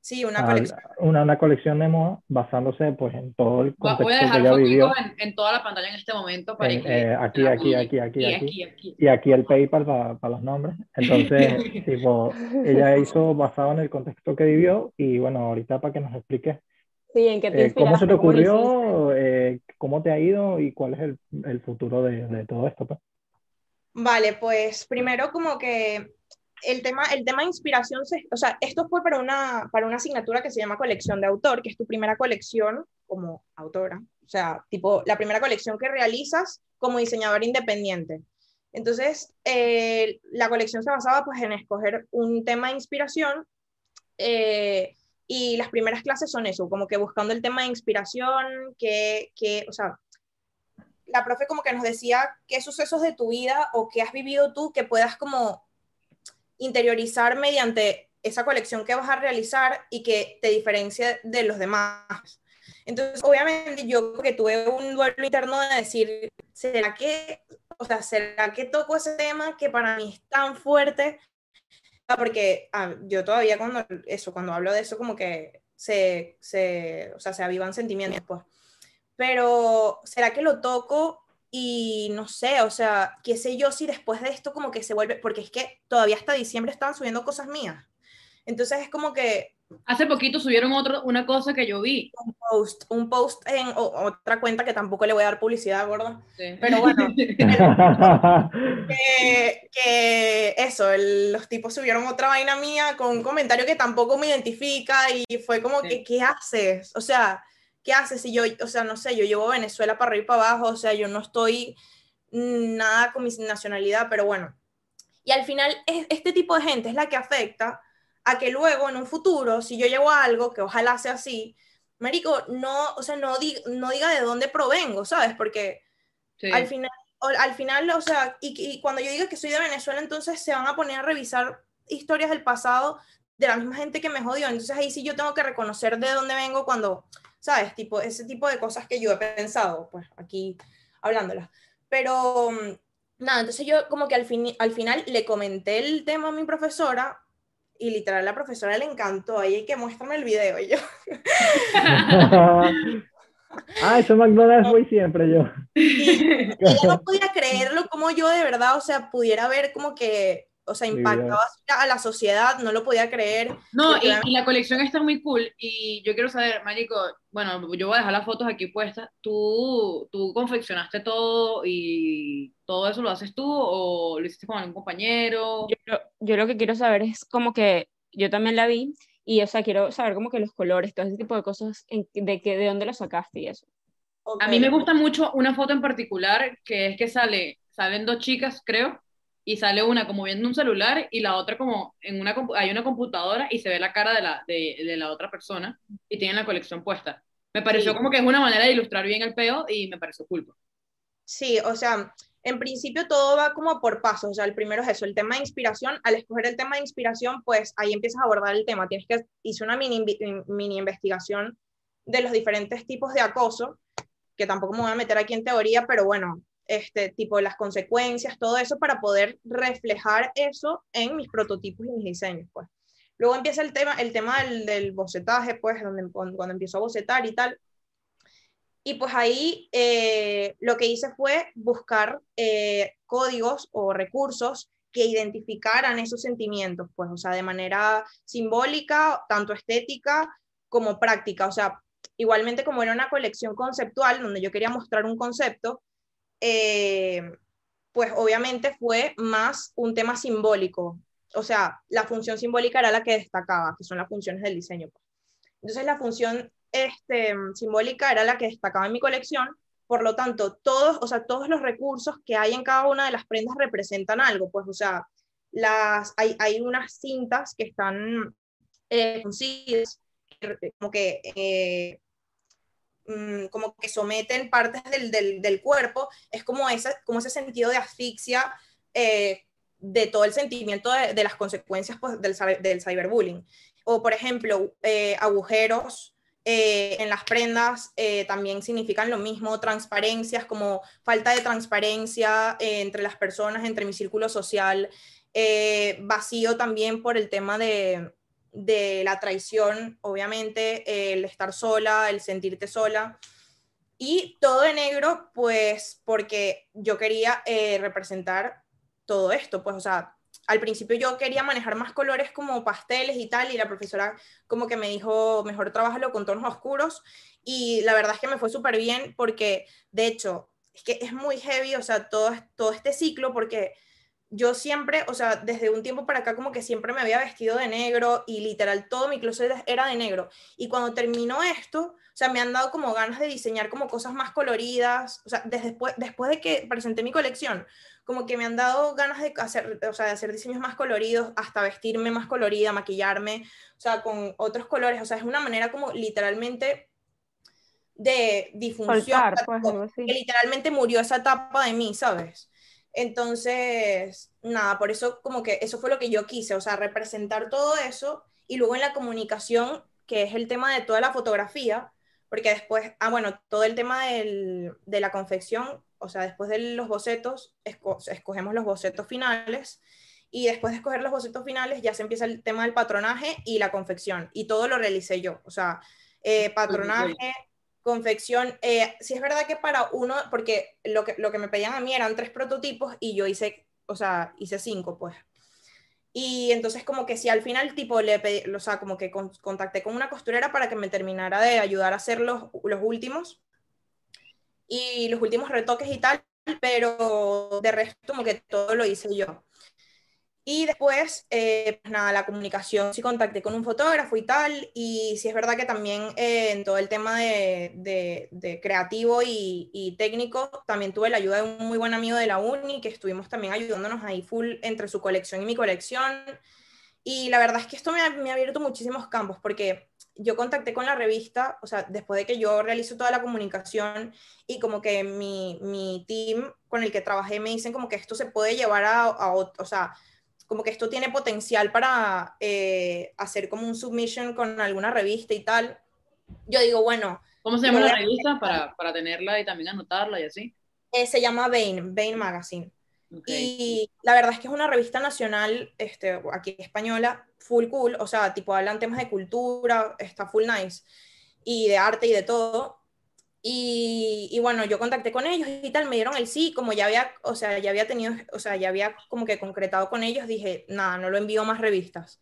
Sí, una colección. Una, una, colección de moda basándose pues en todo el contexto Voy a dejar que ella vivió. En, en, toda la pantalla en este momento para que, eh, aquí, aquí, aquí, aquí, y aquí, aquí, Y aquí el PayPal para, para los nombres. Entonces, tipo, ella hizo basado en el contexto que vivió y bueno, ahorita para que nos explique Sí, ¿en qué te eh, ¿Cómo se te ocurrió? Eh, ¿Cómo te ha ido? ¿Y cuál es el, el futuro de, de, todo esto? Pues? Vale, pues primero como que el tema, el tema de inspiración, o sea, esto fue para una, para una asignatura que se llama colección de autor, que es tu primera colección como autora, o sea, tipo la primera colección que realizas como diseñador independiente. Entonces, eh, la colección se basaba pues en escoger un tema de inspiración eh, Y las primeras clases son eso, como que buscando el tema de inspiración, que, que, o sea, la profe como que nos decía qué sucesos de tu vida o qué has vivido tú que puedas como interiorizar mediante esa colección que vas a realizar y que te diferencie de los demás. Entonces, obviamente, yo que tuve un duelo interno de decir, ¿será que, o sea, ¿será que toco ese tema que para mí es tan fuerte? Ah, porque ah, yo todavía cuando, eso, cuando hablo de eso, como que se, se, o sea, se avivan sentimientos, pues. Pero, ¿será que lo toco y no sé, o sea, qué sé yo si después de esto como que se vuelve, porque es que todavía hasta diciembre estaban subiendo cosas mías. Entonces es como que Hace poquito subieron otro, una cosa que yo vi. Un post, un post en otra cuenta que tampoco le voy a dar publicidad, gorda. Pero bueno, que, eso, los tipos subieron otra vaina mía con un comentario que tampoco me identifica y fue como que, ¿qué haces? O sea, ¿qué haces si yo, o sea, no sé, yo llevo Venezuela para arriba y para abajo, o sea, yo no estoy nada con mi nacionalidad, pero bueno. Y al final, este tipo de gente es la que afecta a que luego en un futuro, si yo llevo algo, que ojalá sea así, Marico, no, o sea, no, no diga de dónde provengo, ¿sabes? Porque al final, al final, o sea, y, cuando yo diga que soy de Venezuela, entonces se van a poner a revisar historias del pasado de la misma gente que me jodió. Entonces ahí sí yo tengo que reconocer de dónde vengo cuando, ¿sabes? Tipo, ese tipo de cosas que yo he pensado, pues aquí hablándolas. Pero mm, nada, entonces yo como que al, fin, al final le comenté el tema a mi profesora y literal la profesora le encantó, ahí hay que muéstrame el video, y yo. ah, eso McDonald's voy siempre yo. Y ella no podía creerlo como yo de verdad, o sea, pudiera ver como que o sea, impactaba a la sociedad, no lo podía creer. No, y, la colección está muy cool, y yo quiero saber, Marico, bueno, yo voy a dejar las fotos aquí puestas, ¿tú, tú confeccionaste todo y todo eso lo haces tú o lo hiciste con algún compañero? Yo, yo lo que quiero saber es como que yo también la vi, y o sea, quiero saber como que los colores, todo ese tipo de cosas, de, que, de dónde lo sacaste y eso. A mí me gusta mucho una foto en particular, que es que sale, salen dos chicas, creo, y sale una como viendo un celular y la otra como en una hay una computadora y se ve la cara de la, de, de la otra persona y tienen la colección puesta. Me pareció como que es una manera de ilustrar bien el peo y me pareció culpa. Sí, o sea, en principio todo va como por pasos, o sea, el primero es eso, el tema de inspiración, al escoger el tema de inspiración, pues ahí empiezas a abordar el tema, tienes que, hice una mini, mini investigación de los diferentes tipos de acoso, que tampoco me voy a meter aquí en teoría, pero bueno, este, tipo las consecuencias, todo eso para poder reflejar eso en mis prototipos y mis diseños, pues. Luego empieza el tema, el tema del, del bocetaje, pues, donde, cuando, empiezo a bocetar y tal. Y pues ahí eh, lo que hice fue buscar eh, códigos o recursos que identificaran esos sentimientos, pues, o sea, de manera simbólica, tanto estética como práctica. O sea, igualmente como era una colección conceptual donde yo quería mostrar un concepto, eh, pues obviamente fue más un tema simbólico. O sea, la función simbólica era la que destacaba, que son las funciones del diseño. Pues. Entonces la función este, simbólica era la que destacaba en mi colección, por lo tanto, todos, o sea, todos los recursos que hay en cada una de las prendas representan algo, pues, o sea, las, hay, hay unas cintas que están eh, como que eh, Mm, como que someten partes del, del, cuerpo, es como, esa, como ese sentido de asfixia eh, de todo el sentimiento de, las consecuencias pues, del, del, cyberbullying. O, por ejemplo, eh, agujeros eh, en las prendas también significan lo mismo, transparencias como falta de transparencia entre las personas, entre mi círculo social, vacío también por el tema de, de la traición, obviamente, el estar sola, el sentirte sola. Y todo de negro, pues porque yo quería eh, representar todo esto, pues, o sea, al principio yo quería manejar más colores como pasteles y tal, y la profesora como que me dijo, mejor trabajalo con tonos oscuros, y la verdad es que me fue súper bien porque, de hecho, es que es muy heavy, o sea, todo, todo este ciclo, porque yo siempre, o sea, desde un tiempo para acá como que siempre me había vestido de negro y literal todo mi closet era de negro. Y cuando terminó esto, o sea, me han dado como ganas de diseñar como cosas más coloridas, o sea, desde después, después de que presenté mi colección, como que me han dado ganas de hacer, o sea, de hacer diseños más coloridos, hasta vestirme más colorida, maquillarme, o sea, con otros colores, o sea, es una manera como literalmente de difusión, pues, que literalmente murió esa etapa de mí, ¿sabes? Entonces, nada, por eso como que eso fue lo que yo quise, o sea, representar todo eso y luego en la comunicación, que es el tema de toda la fotografía, porque después, ah, bueno, todo el tema del, de la confección, o sea, después de los bocetos, escogemos los bocetos finales y después de escoger los bocetos finales ya se empieza el tema del patronaje y la confección y todo lo realicé yo, o sea, eh, patronaje, confección. Eh, sí es verdad que para uno, porque lo que, lo que me pedían a mí eran tres prototipos y yo hice, o sea, hice cinco, pues. Y entonces como que si al final tipo le pedí, o sea, como que contacté con una costurera para que me terminara de ayudar a hacer los, los últimos y los últimos retoques y tal, pero de resto como que todo lo hice yo. Y después, eh, pues nada, la comunicación, sí contacté con un fotógrafo y tal, y sí es verdad que también eh, en todo el tema de, de, creativo y, y, técnico, también tuve la ayuda de un muy buen amigo de la uni, que estuvimos también ayudándonos ahí full entre su colección y mi colección. Y la verdad es que esto me ha, me ha abierto muchísimos campos, porque yo contacté con la revista, o sea, después de que yo realizo toda la comunicación y como que mi, mi team con el que trabajé me dicen como que esto se puede llevar a, a o sea, como que esto tiene potencial para eh, hacer como un submission con alguna revista y tal. Yo digo, bueno. ¿Cómo se llama la revista para, para, tenerla y también anotarla y así? Eh, se llama Bain, Bain Magazine. Y la verdad es que es una revista nacional, este, aquí española, full cool, o sea, tipo hablan temas de cultura, está full nice, y de arte y de todo. Y, y, bueno, yo contacté con ellos y tal, me dieron el sí, como ya había, o sea, ya había tenido, o sea, ya había como que concretado con ellos, dije, nada, no lo envío más revistas.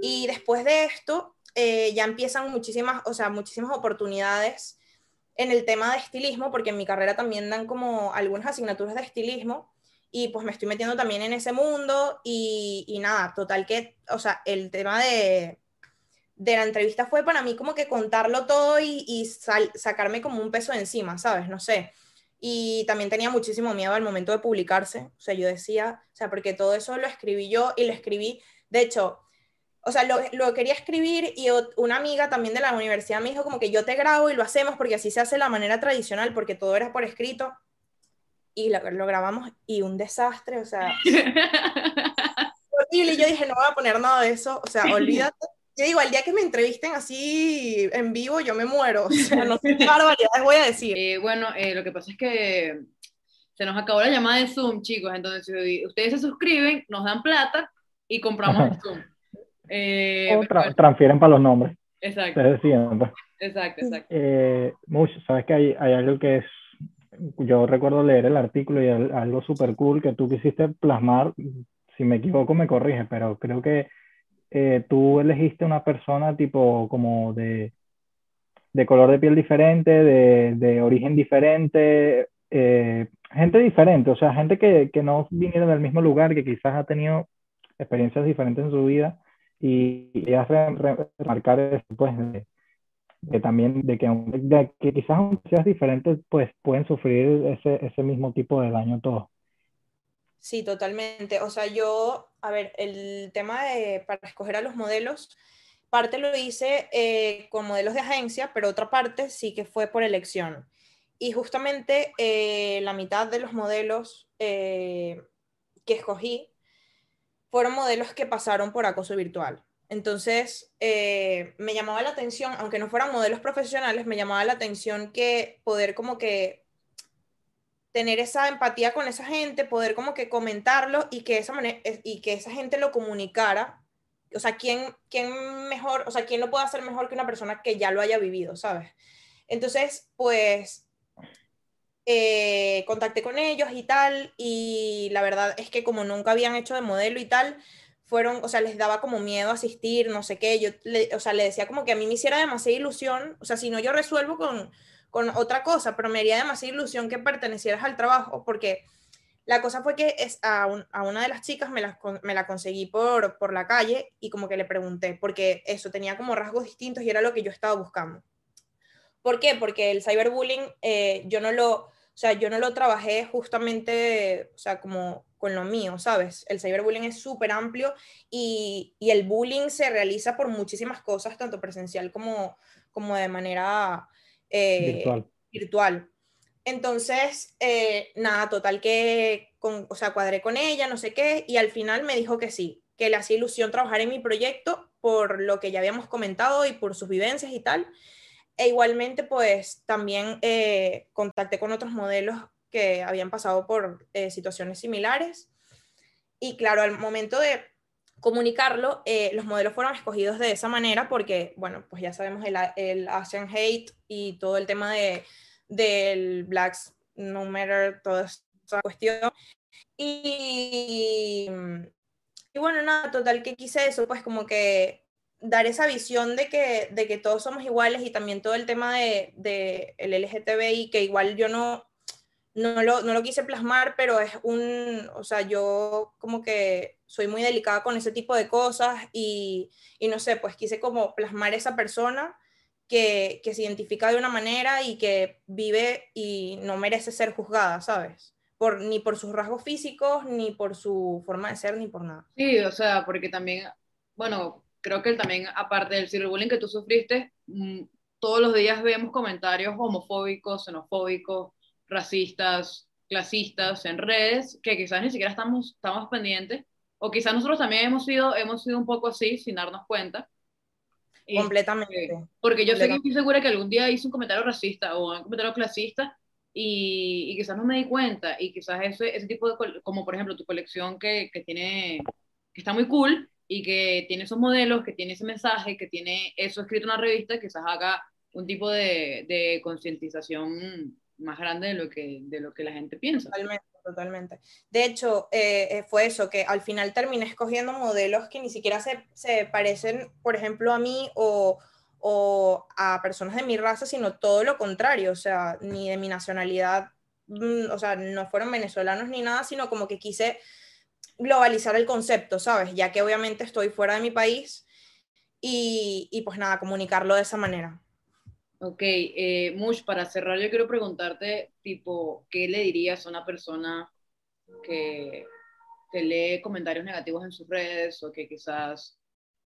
Y después de esto, eh, ya empiezan muchísimas, o sea, muchísimas oportunidades en el tema de estilismo, porque en mi carrera también dan como algunas asignaturas de estilismo, y pues me estoy metiendo también en ese mundo, y, y nada, total que, o sea, el tema de, de la entrevista fue para mí como que contarlo todo y, sacarme como un peso de encima, ¿sabes? No sé. Y también tenía muchísimo miedo al momento de publicarse. O sea, yo decía, o sea, porque todo eso lo escribí yo y lo escribí, de hecho, o sea, lo, quería escribir y una amiga también de la universidad me dijo como que yo te grabo y lo hacemos porque así se hace la manera tradicional, porque todo era por escrito. Y lo, lo grabamos y un desastre, o sea... horrible. Y yo dije, no voy a poner nada de eso, o sea, olvídate yo digo, al día que me entrevisten así en vivo, yo me muero. O sea, no sé qué barbaridades voy a decir. Eh, bueno, eh, lo que pasa es que se nos acabó la llamada de Zoom, chicos. Entonces, si ustedes se suscriben, nos dan plata y compramos el Zoom. Eh, o transfieren para los nombres. Exacto. Exacto, exacto. Eh, mucho, sabes que hay, hay algo que es yo recuerdo leer el artículo y algo súper cool que tú quisiste plasmar, si me equivoco me corrige, pero creo que eh, tú elegiste una persona tipo como de, de color de piel diferente, de, de origen diferente, eh, gente diferente, o sea, gente que, que, no viniera del mismo lugar, que quizás ha tenido experiencias diferentes en su vida y, y hace remarcar eso, pues, de, también de que, de que quizás aunque seas diferentes, pues pueden sufrir ese, ese mismo tipo de daño todos. Sí, totalmente. O sea, yo, a ver, el tema de para escoger a los modelos, parte lo hice eh, con modelos de agencia, pero otra parte sí que fue por elección. Y justamente eh, la mitad de los modelos eh, que escogí fueron modelos que pasaron por acoso virtual. Entonces, me llamaba la atención, aunque no fueran modelos profesionales, me llamaba la atención que poder como que tener esa empatía con esa gente, poder como que comentarlo y que esa, y que esa gente lo comunicara. O sea, ¿quién, ¿quién mejor, o sea, quién lo puede hacer mejor que una persona que ya lo haya vivido, ¿sabes? Entonces, pues, eh, contacté con ellos y tal, y la verdad es que como nunca habían hecho de modelo y tal, fueron, o sea, les daba como miedo asistir, no sé qué, yo, le, o sea, le decía como que a mí me hiciera demasiada ilusión, o sea, si no yo resuelvo con, con otra cosa, pero me haría demasiada ilusión que pertenecieras al trabajo, porque La cosa fue que es a, una de las chicas me la, me la conseguí por, por la calle y como que le pregunté, porque eso tenía como rasgos distintos y era lo que yo estaba buscando. ¿Por qué? Porque el cyberbullying eh, yo no lo, o sea, yo no lo trabajé justamente, o sea, como con lo mío, ¿sabes? El cyberbullying es súper amplio y, y, el bullying se realiza por muchísimas cosas, tanto presencial como, como de manera eh, virtual. virtual. Entonces, eh, nada, total que, con, o sea, cuadré con ella, no sé qué, y al final me dijo que sí, que le hacía ilusión trabajar en mi proyecto por lo que ya habíamos comentado y por sus vivencias y tal. E igualmente, pues también eh, contacté con otros modelos que habían pasado por eh, situaciones similares. Y claro, al momento de comunicarlo, los modelos fueron escogidos de esa manera porque, bueno, pues ya sabemos el, el Asian Hate y todo el tema de del Blacks No Matter, toda esa cuestión. Y, y bueno, nada, total que quise eso, pues como que dar esa visión de que, de que todos somos iguales y también todo el tema de, de el LGTBI, que igual yo no, no lo, no lo quise plasmar, pero es un, o sea, yo como que soy muy delicada con ese tipo de cosas y, y no sé, pues quise como plasmar esa persona que, se identifica de una manera y que vive y no merece ser juzgada, ¿sabes? Por, ni por sus rasgos físicos, ni por su forma de ser, ni por nada. Sí, o sea, porque también, bueno, creo que también, aparte del ciberbullying que tú sufriste, mm, todos los días vemos comentarios homofóbicos, xenofóbicos, racistas, clasistas en redes, que quizás ni siquiera estamos, estamos pendientes, o quizás nosotros también hemos sido, hemos sido un poco así, sin darnos cuenta, Completamente. porque yo sé que estoy segura que algún día hice un comentario racista o un comentario clasista y, y quizás no me di cuenta y quizás ese, ese tipo de, como por ejemplo tu colección que, que tiene, que está muy cool y que tiene esos modelos, que tiene ese mensaje, que tiene eso escrito en una revista, quizás haga un tipo de, de concientización más grande de lo que, de lo que la gente piensa. Totalmente totalmente. De hecho, eh, eh, fue eso, que al final terminé escogiendo modelos que ni siquiera se, se parecen, por ejemplo, a mí o, o, a personas de mi raza, sino todo lo contrario, o sea, ni de mi nacionalidad, mm, o sea, no fueron venezolanos ni nada, sino como que quise globalizar el concepto, ¿sabes? Ya que obviamente estoy fuera de mi país y, y pues nada, comunicarlo de esa manera. Ok, eh, Mush, para cerrar yo quiero preguntarte, tipo, ¿qué le dirías a una persona que, que lee comentarios negativos en sus redes o que quizás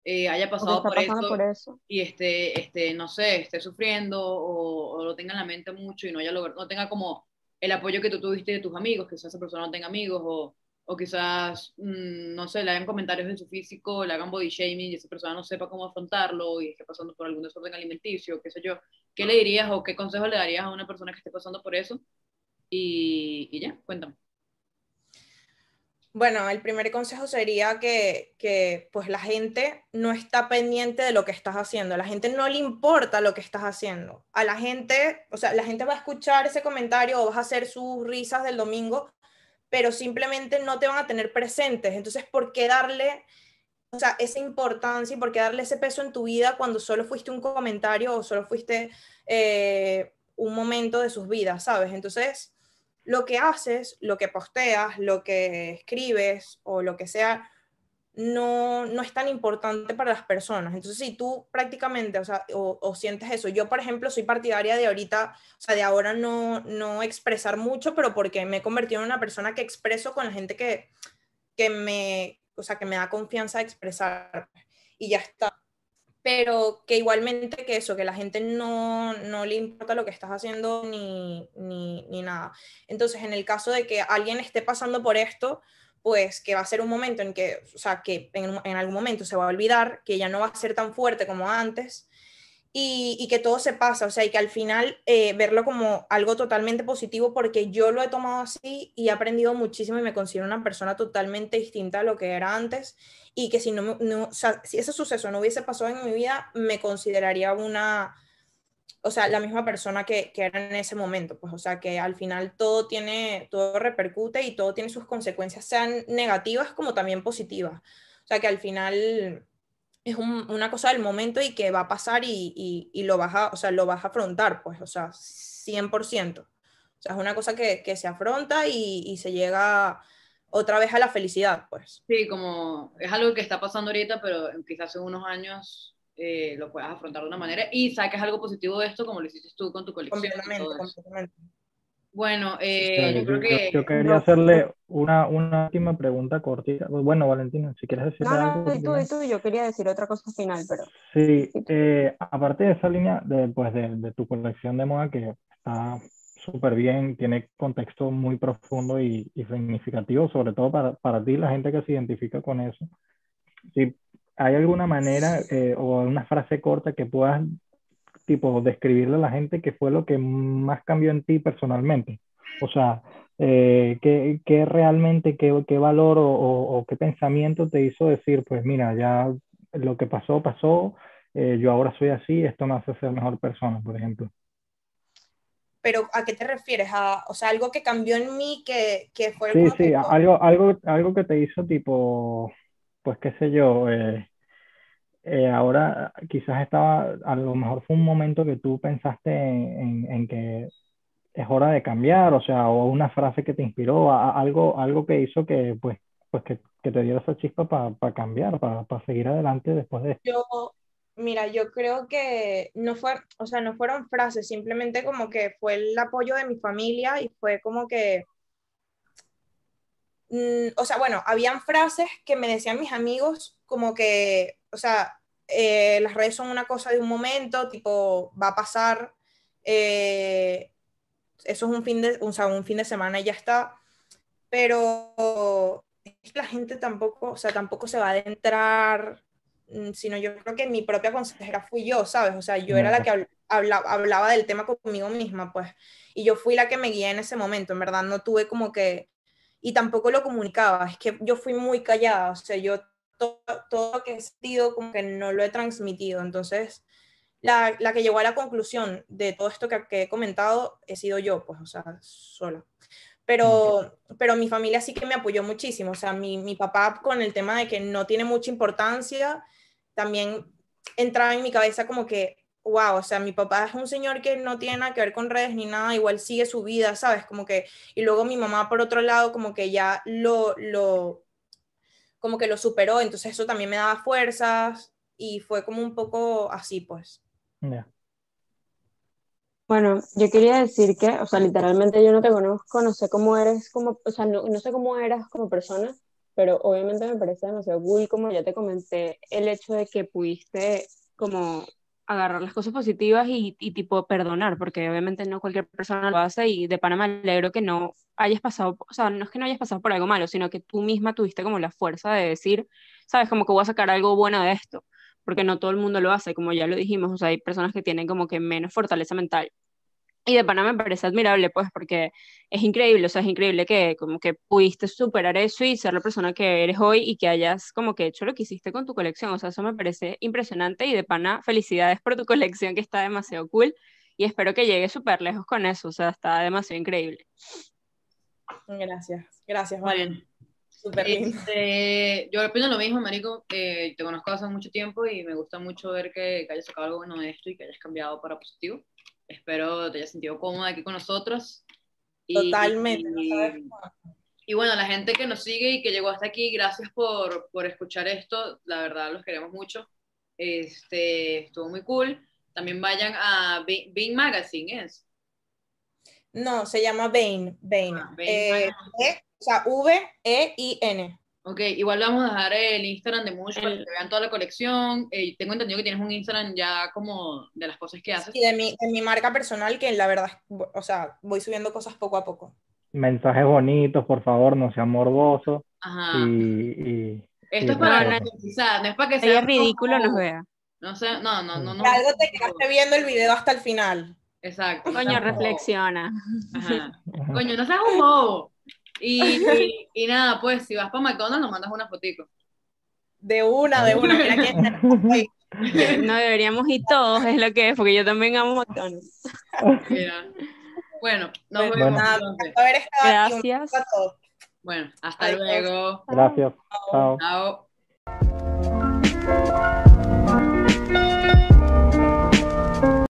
eh, haya pasado por, eso, y esté, este, no sé, esté sufriendo o, lo tenga en la mente mucho y no, haya no tenga como el apoyo que tú tuviste de tus amigos, que esa persona no tenga amigos o o quizás, mm, no sé, le hagan comentarios de su físico, le hagan body shaming y esa persona no sepa cómo afrontarlo y esté pasando por algún desorden alimenticio, qué sé yo, ¿qué le dirías o qué consejo le darías a una persona que esté pasando por eso? Y, y ya, cuéntame. Bueno, el primer consejo sería que, que, pues la gente no está pendiente de lo que estás haciendo, a la gente no le importa lo que estás haciendo. A la gente, o sea, la gente va a escuchar ese comentario o vas a hacer sus risas del domingo, pero simplemente no te van a tener presentes. Entonces, ¿por qué darle o sea, esa importancia y por qué darle ese peso en tu vida cuando solo fuiste un comentario o solo fuiste eh, un momento de sus vidas, ¿sabes? Entonces, lo que haces, lo que posteas, lo que escribes o lo que sea, no, no es tan importante para las personas. Entonces, si tú prácticamente, o, sea, o, sientes eso, yo, por ejemplo, soy partidaria de ahorita, o sea, de ahora no, no expresar mucho, pero porque me he convertido en una persona que expreso con la gente que, que me, o sea, que me da confianza de expresar y ya está. Pero que igualmente que eso, que la gente no, no le importa lo que estás haciendo ni, ni, ni nada. Entonces, en el caso de que alguien esté pasando por esto, pues que va a ser un momento en que, o sea, que en, algún momento se va a olvidar, que ya no va a ser tan fuerte como antes y, que todo se pasa, o sea, y que al final eh, verlo como algo totalmente positivo porque yo lo he tomado así y he aprendido muchísimo y me considero una persona totalmente distinta a lo que era antes y que si, no, no si ese suceso no hubiese pasado en mi vida, me consideraría una o sea, la misma persona que, que, era en ese momento, pues, o sea, que al final todo tiene, todo repercute y todo tiene sus consecuencias, sean negativas como también positivas. O sea, que al final es una cosa del momento y que va a pasar y, y, y, lo vas a, o sea, lo vas a afrontar, pues, o sea, 100%. O O sea, es una cosa que, que se afronta y, y, se llega otra vez a la felicidad, pues. Sí, como es algo que está pasando ahorita, pero quizás en unos años eh, lo puedas afrontar de una manera y saques algo positivo de esto como lo hiciste tú con tu colección. Completamente, completamente. Bueno, eh, yo creo que... Yo, quería hacerle una, una, última pregunta cortita. Bueno, Valentina, si quieres decir algo. No, tú, tú, yo quería decir otra cosa final, pero... Sí, eh, aparte de esa línea de, pues, de, de, tu colección de moda que está súper bien, tiene contexto muy profundo y, y significativo, sobre todo para, para, ti, la gente que se identifica con eso. Si hay alguna manera eh, o una frase corta que puedas tipo, describirle a la gente qué fue lo que más cambió en ti personalmente. O sea, eh, ¿qué, ¿qué, realmente, qué, qué valor o, o, qué pensamiento te hizo decir, pues mira, ya lo que pasó, pasó, eh, yo ahora soy así, esto me hace ser mejor persona, por ejemplo? Pero ¿a qué te refieres? ¿A, o sea, algo que cambió en mí que, que fue... Sí, sí, algo, algo, algo que te hizo tipo, pues qué sé yo, eh, eh, ahora quizás estaba, a lo mejor fue un momento que tú pensaste en, en, que es hora de cambiar, o sea, o una frase que te inspiró, algo, algo que hizo que, pues, pues que, que te diera esa chispa para cambiar, para seguir adelante después de. Yo, mira, yo creo que no fue, o sea, no fueron frases, simplemente como que fue el apoyo de mi familia y fue como que, mm, o sea, bueno, habían frases que me decían mis amigos como que o sea, eh, las redes son una cosa de un momento, tipo, va a pasar, eh, eso es un fin, de, o sea, un fin de semana y ya está, pero la gente tampoco, o sea, tampoco se va a adentrar, mm, sino yo creo que mi propia consejera fui yo, ¿sabes? O sea, yo era la que hablaba, hablaba del tema conmigo misma, pues, y yo fui la que me guié en ese momento, en verdad no tuve como que, y tampoco lo comunicaba, es que yo fui muy callada, o sea, yo todo, lo que he sentido como que no lo he transmitido. Entonces, la, la que llegó a la conclusión de todo esto que, he comentado he sido yo, pues, o sea, sola. Pero, pero mi familia sí que me apoyó muchísimo. O sea, mi, mi papá con el tema de que no tiene mucha importancia, también entraba en mi cabeza como que, wow, o sea, mi papá es un señor que no tiene nada que ver con redes ni nada, igual sigue su vida, ¿sabes? Como que, y luego mi mamá por otro lado, como que ya lo, lo, como que lo superó, entonces eso también me daba fuerzas y fue como un poco así, pues. Bueno, yo quería decir que, o sea, literalmente yo no te conozco, no sé cómo eres como, o sea, no, no sé cómo eras como persona, pero obviamente me parece demasiado cool, como ya te comenté, el hecho de que pudiste como agarrar las cosas positivas y, y, tipo perdonar, porque obviamente no cualquier persona lo hace y de Panamá me alegro que no hayas pasado, o sea, no es que no hayas pasado por algo malo, sino que tú misma tuviste como la fuerza de decir, sabes, como que voy a sacar algo bueno de esto, porque no todo el mundo lo hace, como ya lo dijimos, o sea, hay personas que tienen como que menos fortaleza mental y de pana me parece admirable, pues, porque es increíble, o sea, es increíble que como que pudiste superar eso y ser la persona que eres hoy y que hayas como que hecho lo que hiciste con tu colección, o sea, eso me parece impresionante y de pana, felicidades por tu colección que está demasiado cool y espero que llegue súper lejos con eso, o sea, está demasiado increíble. Gracias, gracias, Valen. Súper lindo. Este, yo opino lo mismo, Marico, eh, te conozco hace mucho tiempo y me gusta mucho ver que, que hayas sacado algo bueno de esto y que hayas cambiado para positivo. Espero te hayas sentido cómoda aquí con nosotros. Totalmente. Y, bueno, la gente que nos sigue y que llegó hasta aquí, gracias por, por escuchar esto. La verdad, los queremos mucho. Este, estuvo muy cool. También vayan a Bean Magazine, ¿es? No, se llama Bain. Bain. Ah, eh, e, o sea, V-E-I-N. Ok, igual vamos a dejar el Instagram de Mush para que vean toda la colección. Eh, tengo entendido que tienes un Instagram ya como de las cosas que haces. Y de mi, de mi marca personal, que la verdad, o sea, voy subiendo cosas poco a poco. Mensajes bonitos, por favor, no sean morbosos. Ajá. Y, Esto es para no, no es para que sea ridículo nos vea. No sé, no, no, no. no algo te quedaste viendo el video hasta el final. Exacto. Coño, reflexiona. Ajá. Coño, no seas un bobo. Y, y, nada, pues si vas para McDonald's nos mandas una fotico. De una, de una. Mira que no deberíamos ir todos, es lo que es, porque yo también amo McDonald's. Bueno, nos vemos. Bueno. Gracias. Bueno, hasta luego. Gracias. Chao. Chao.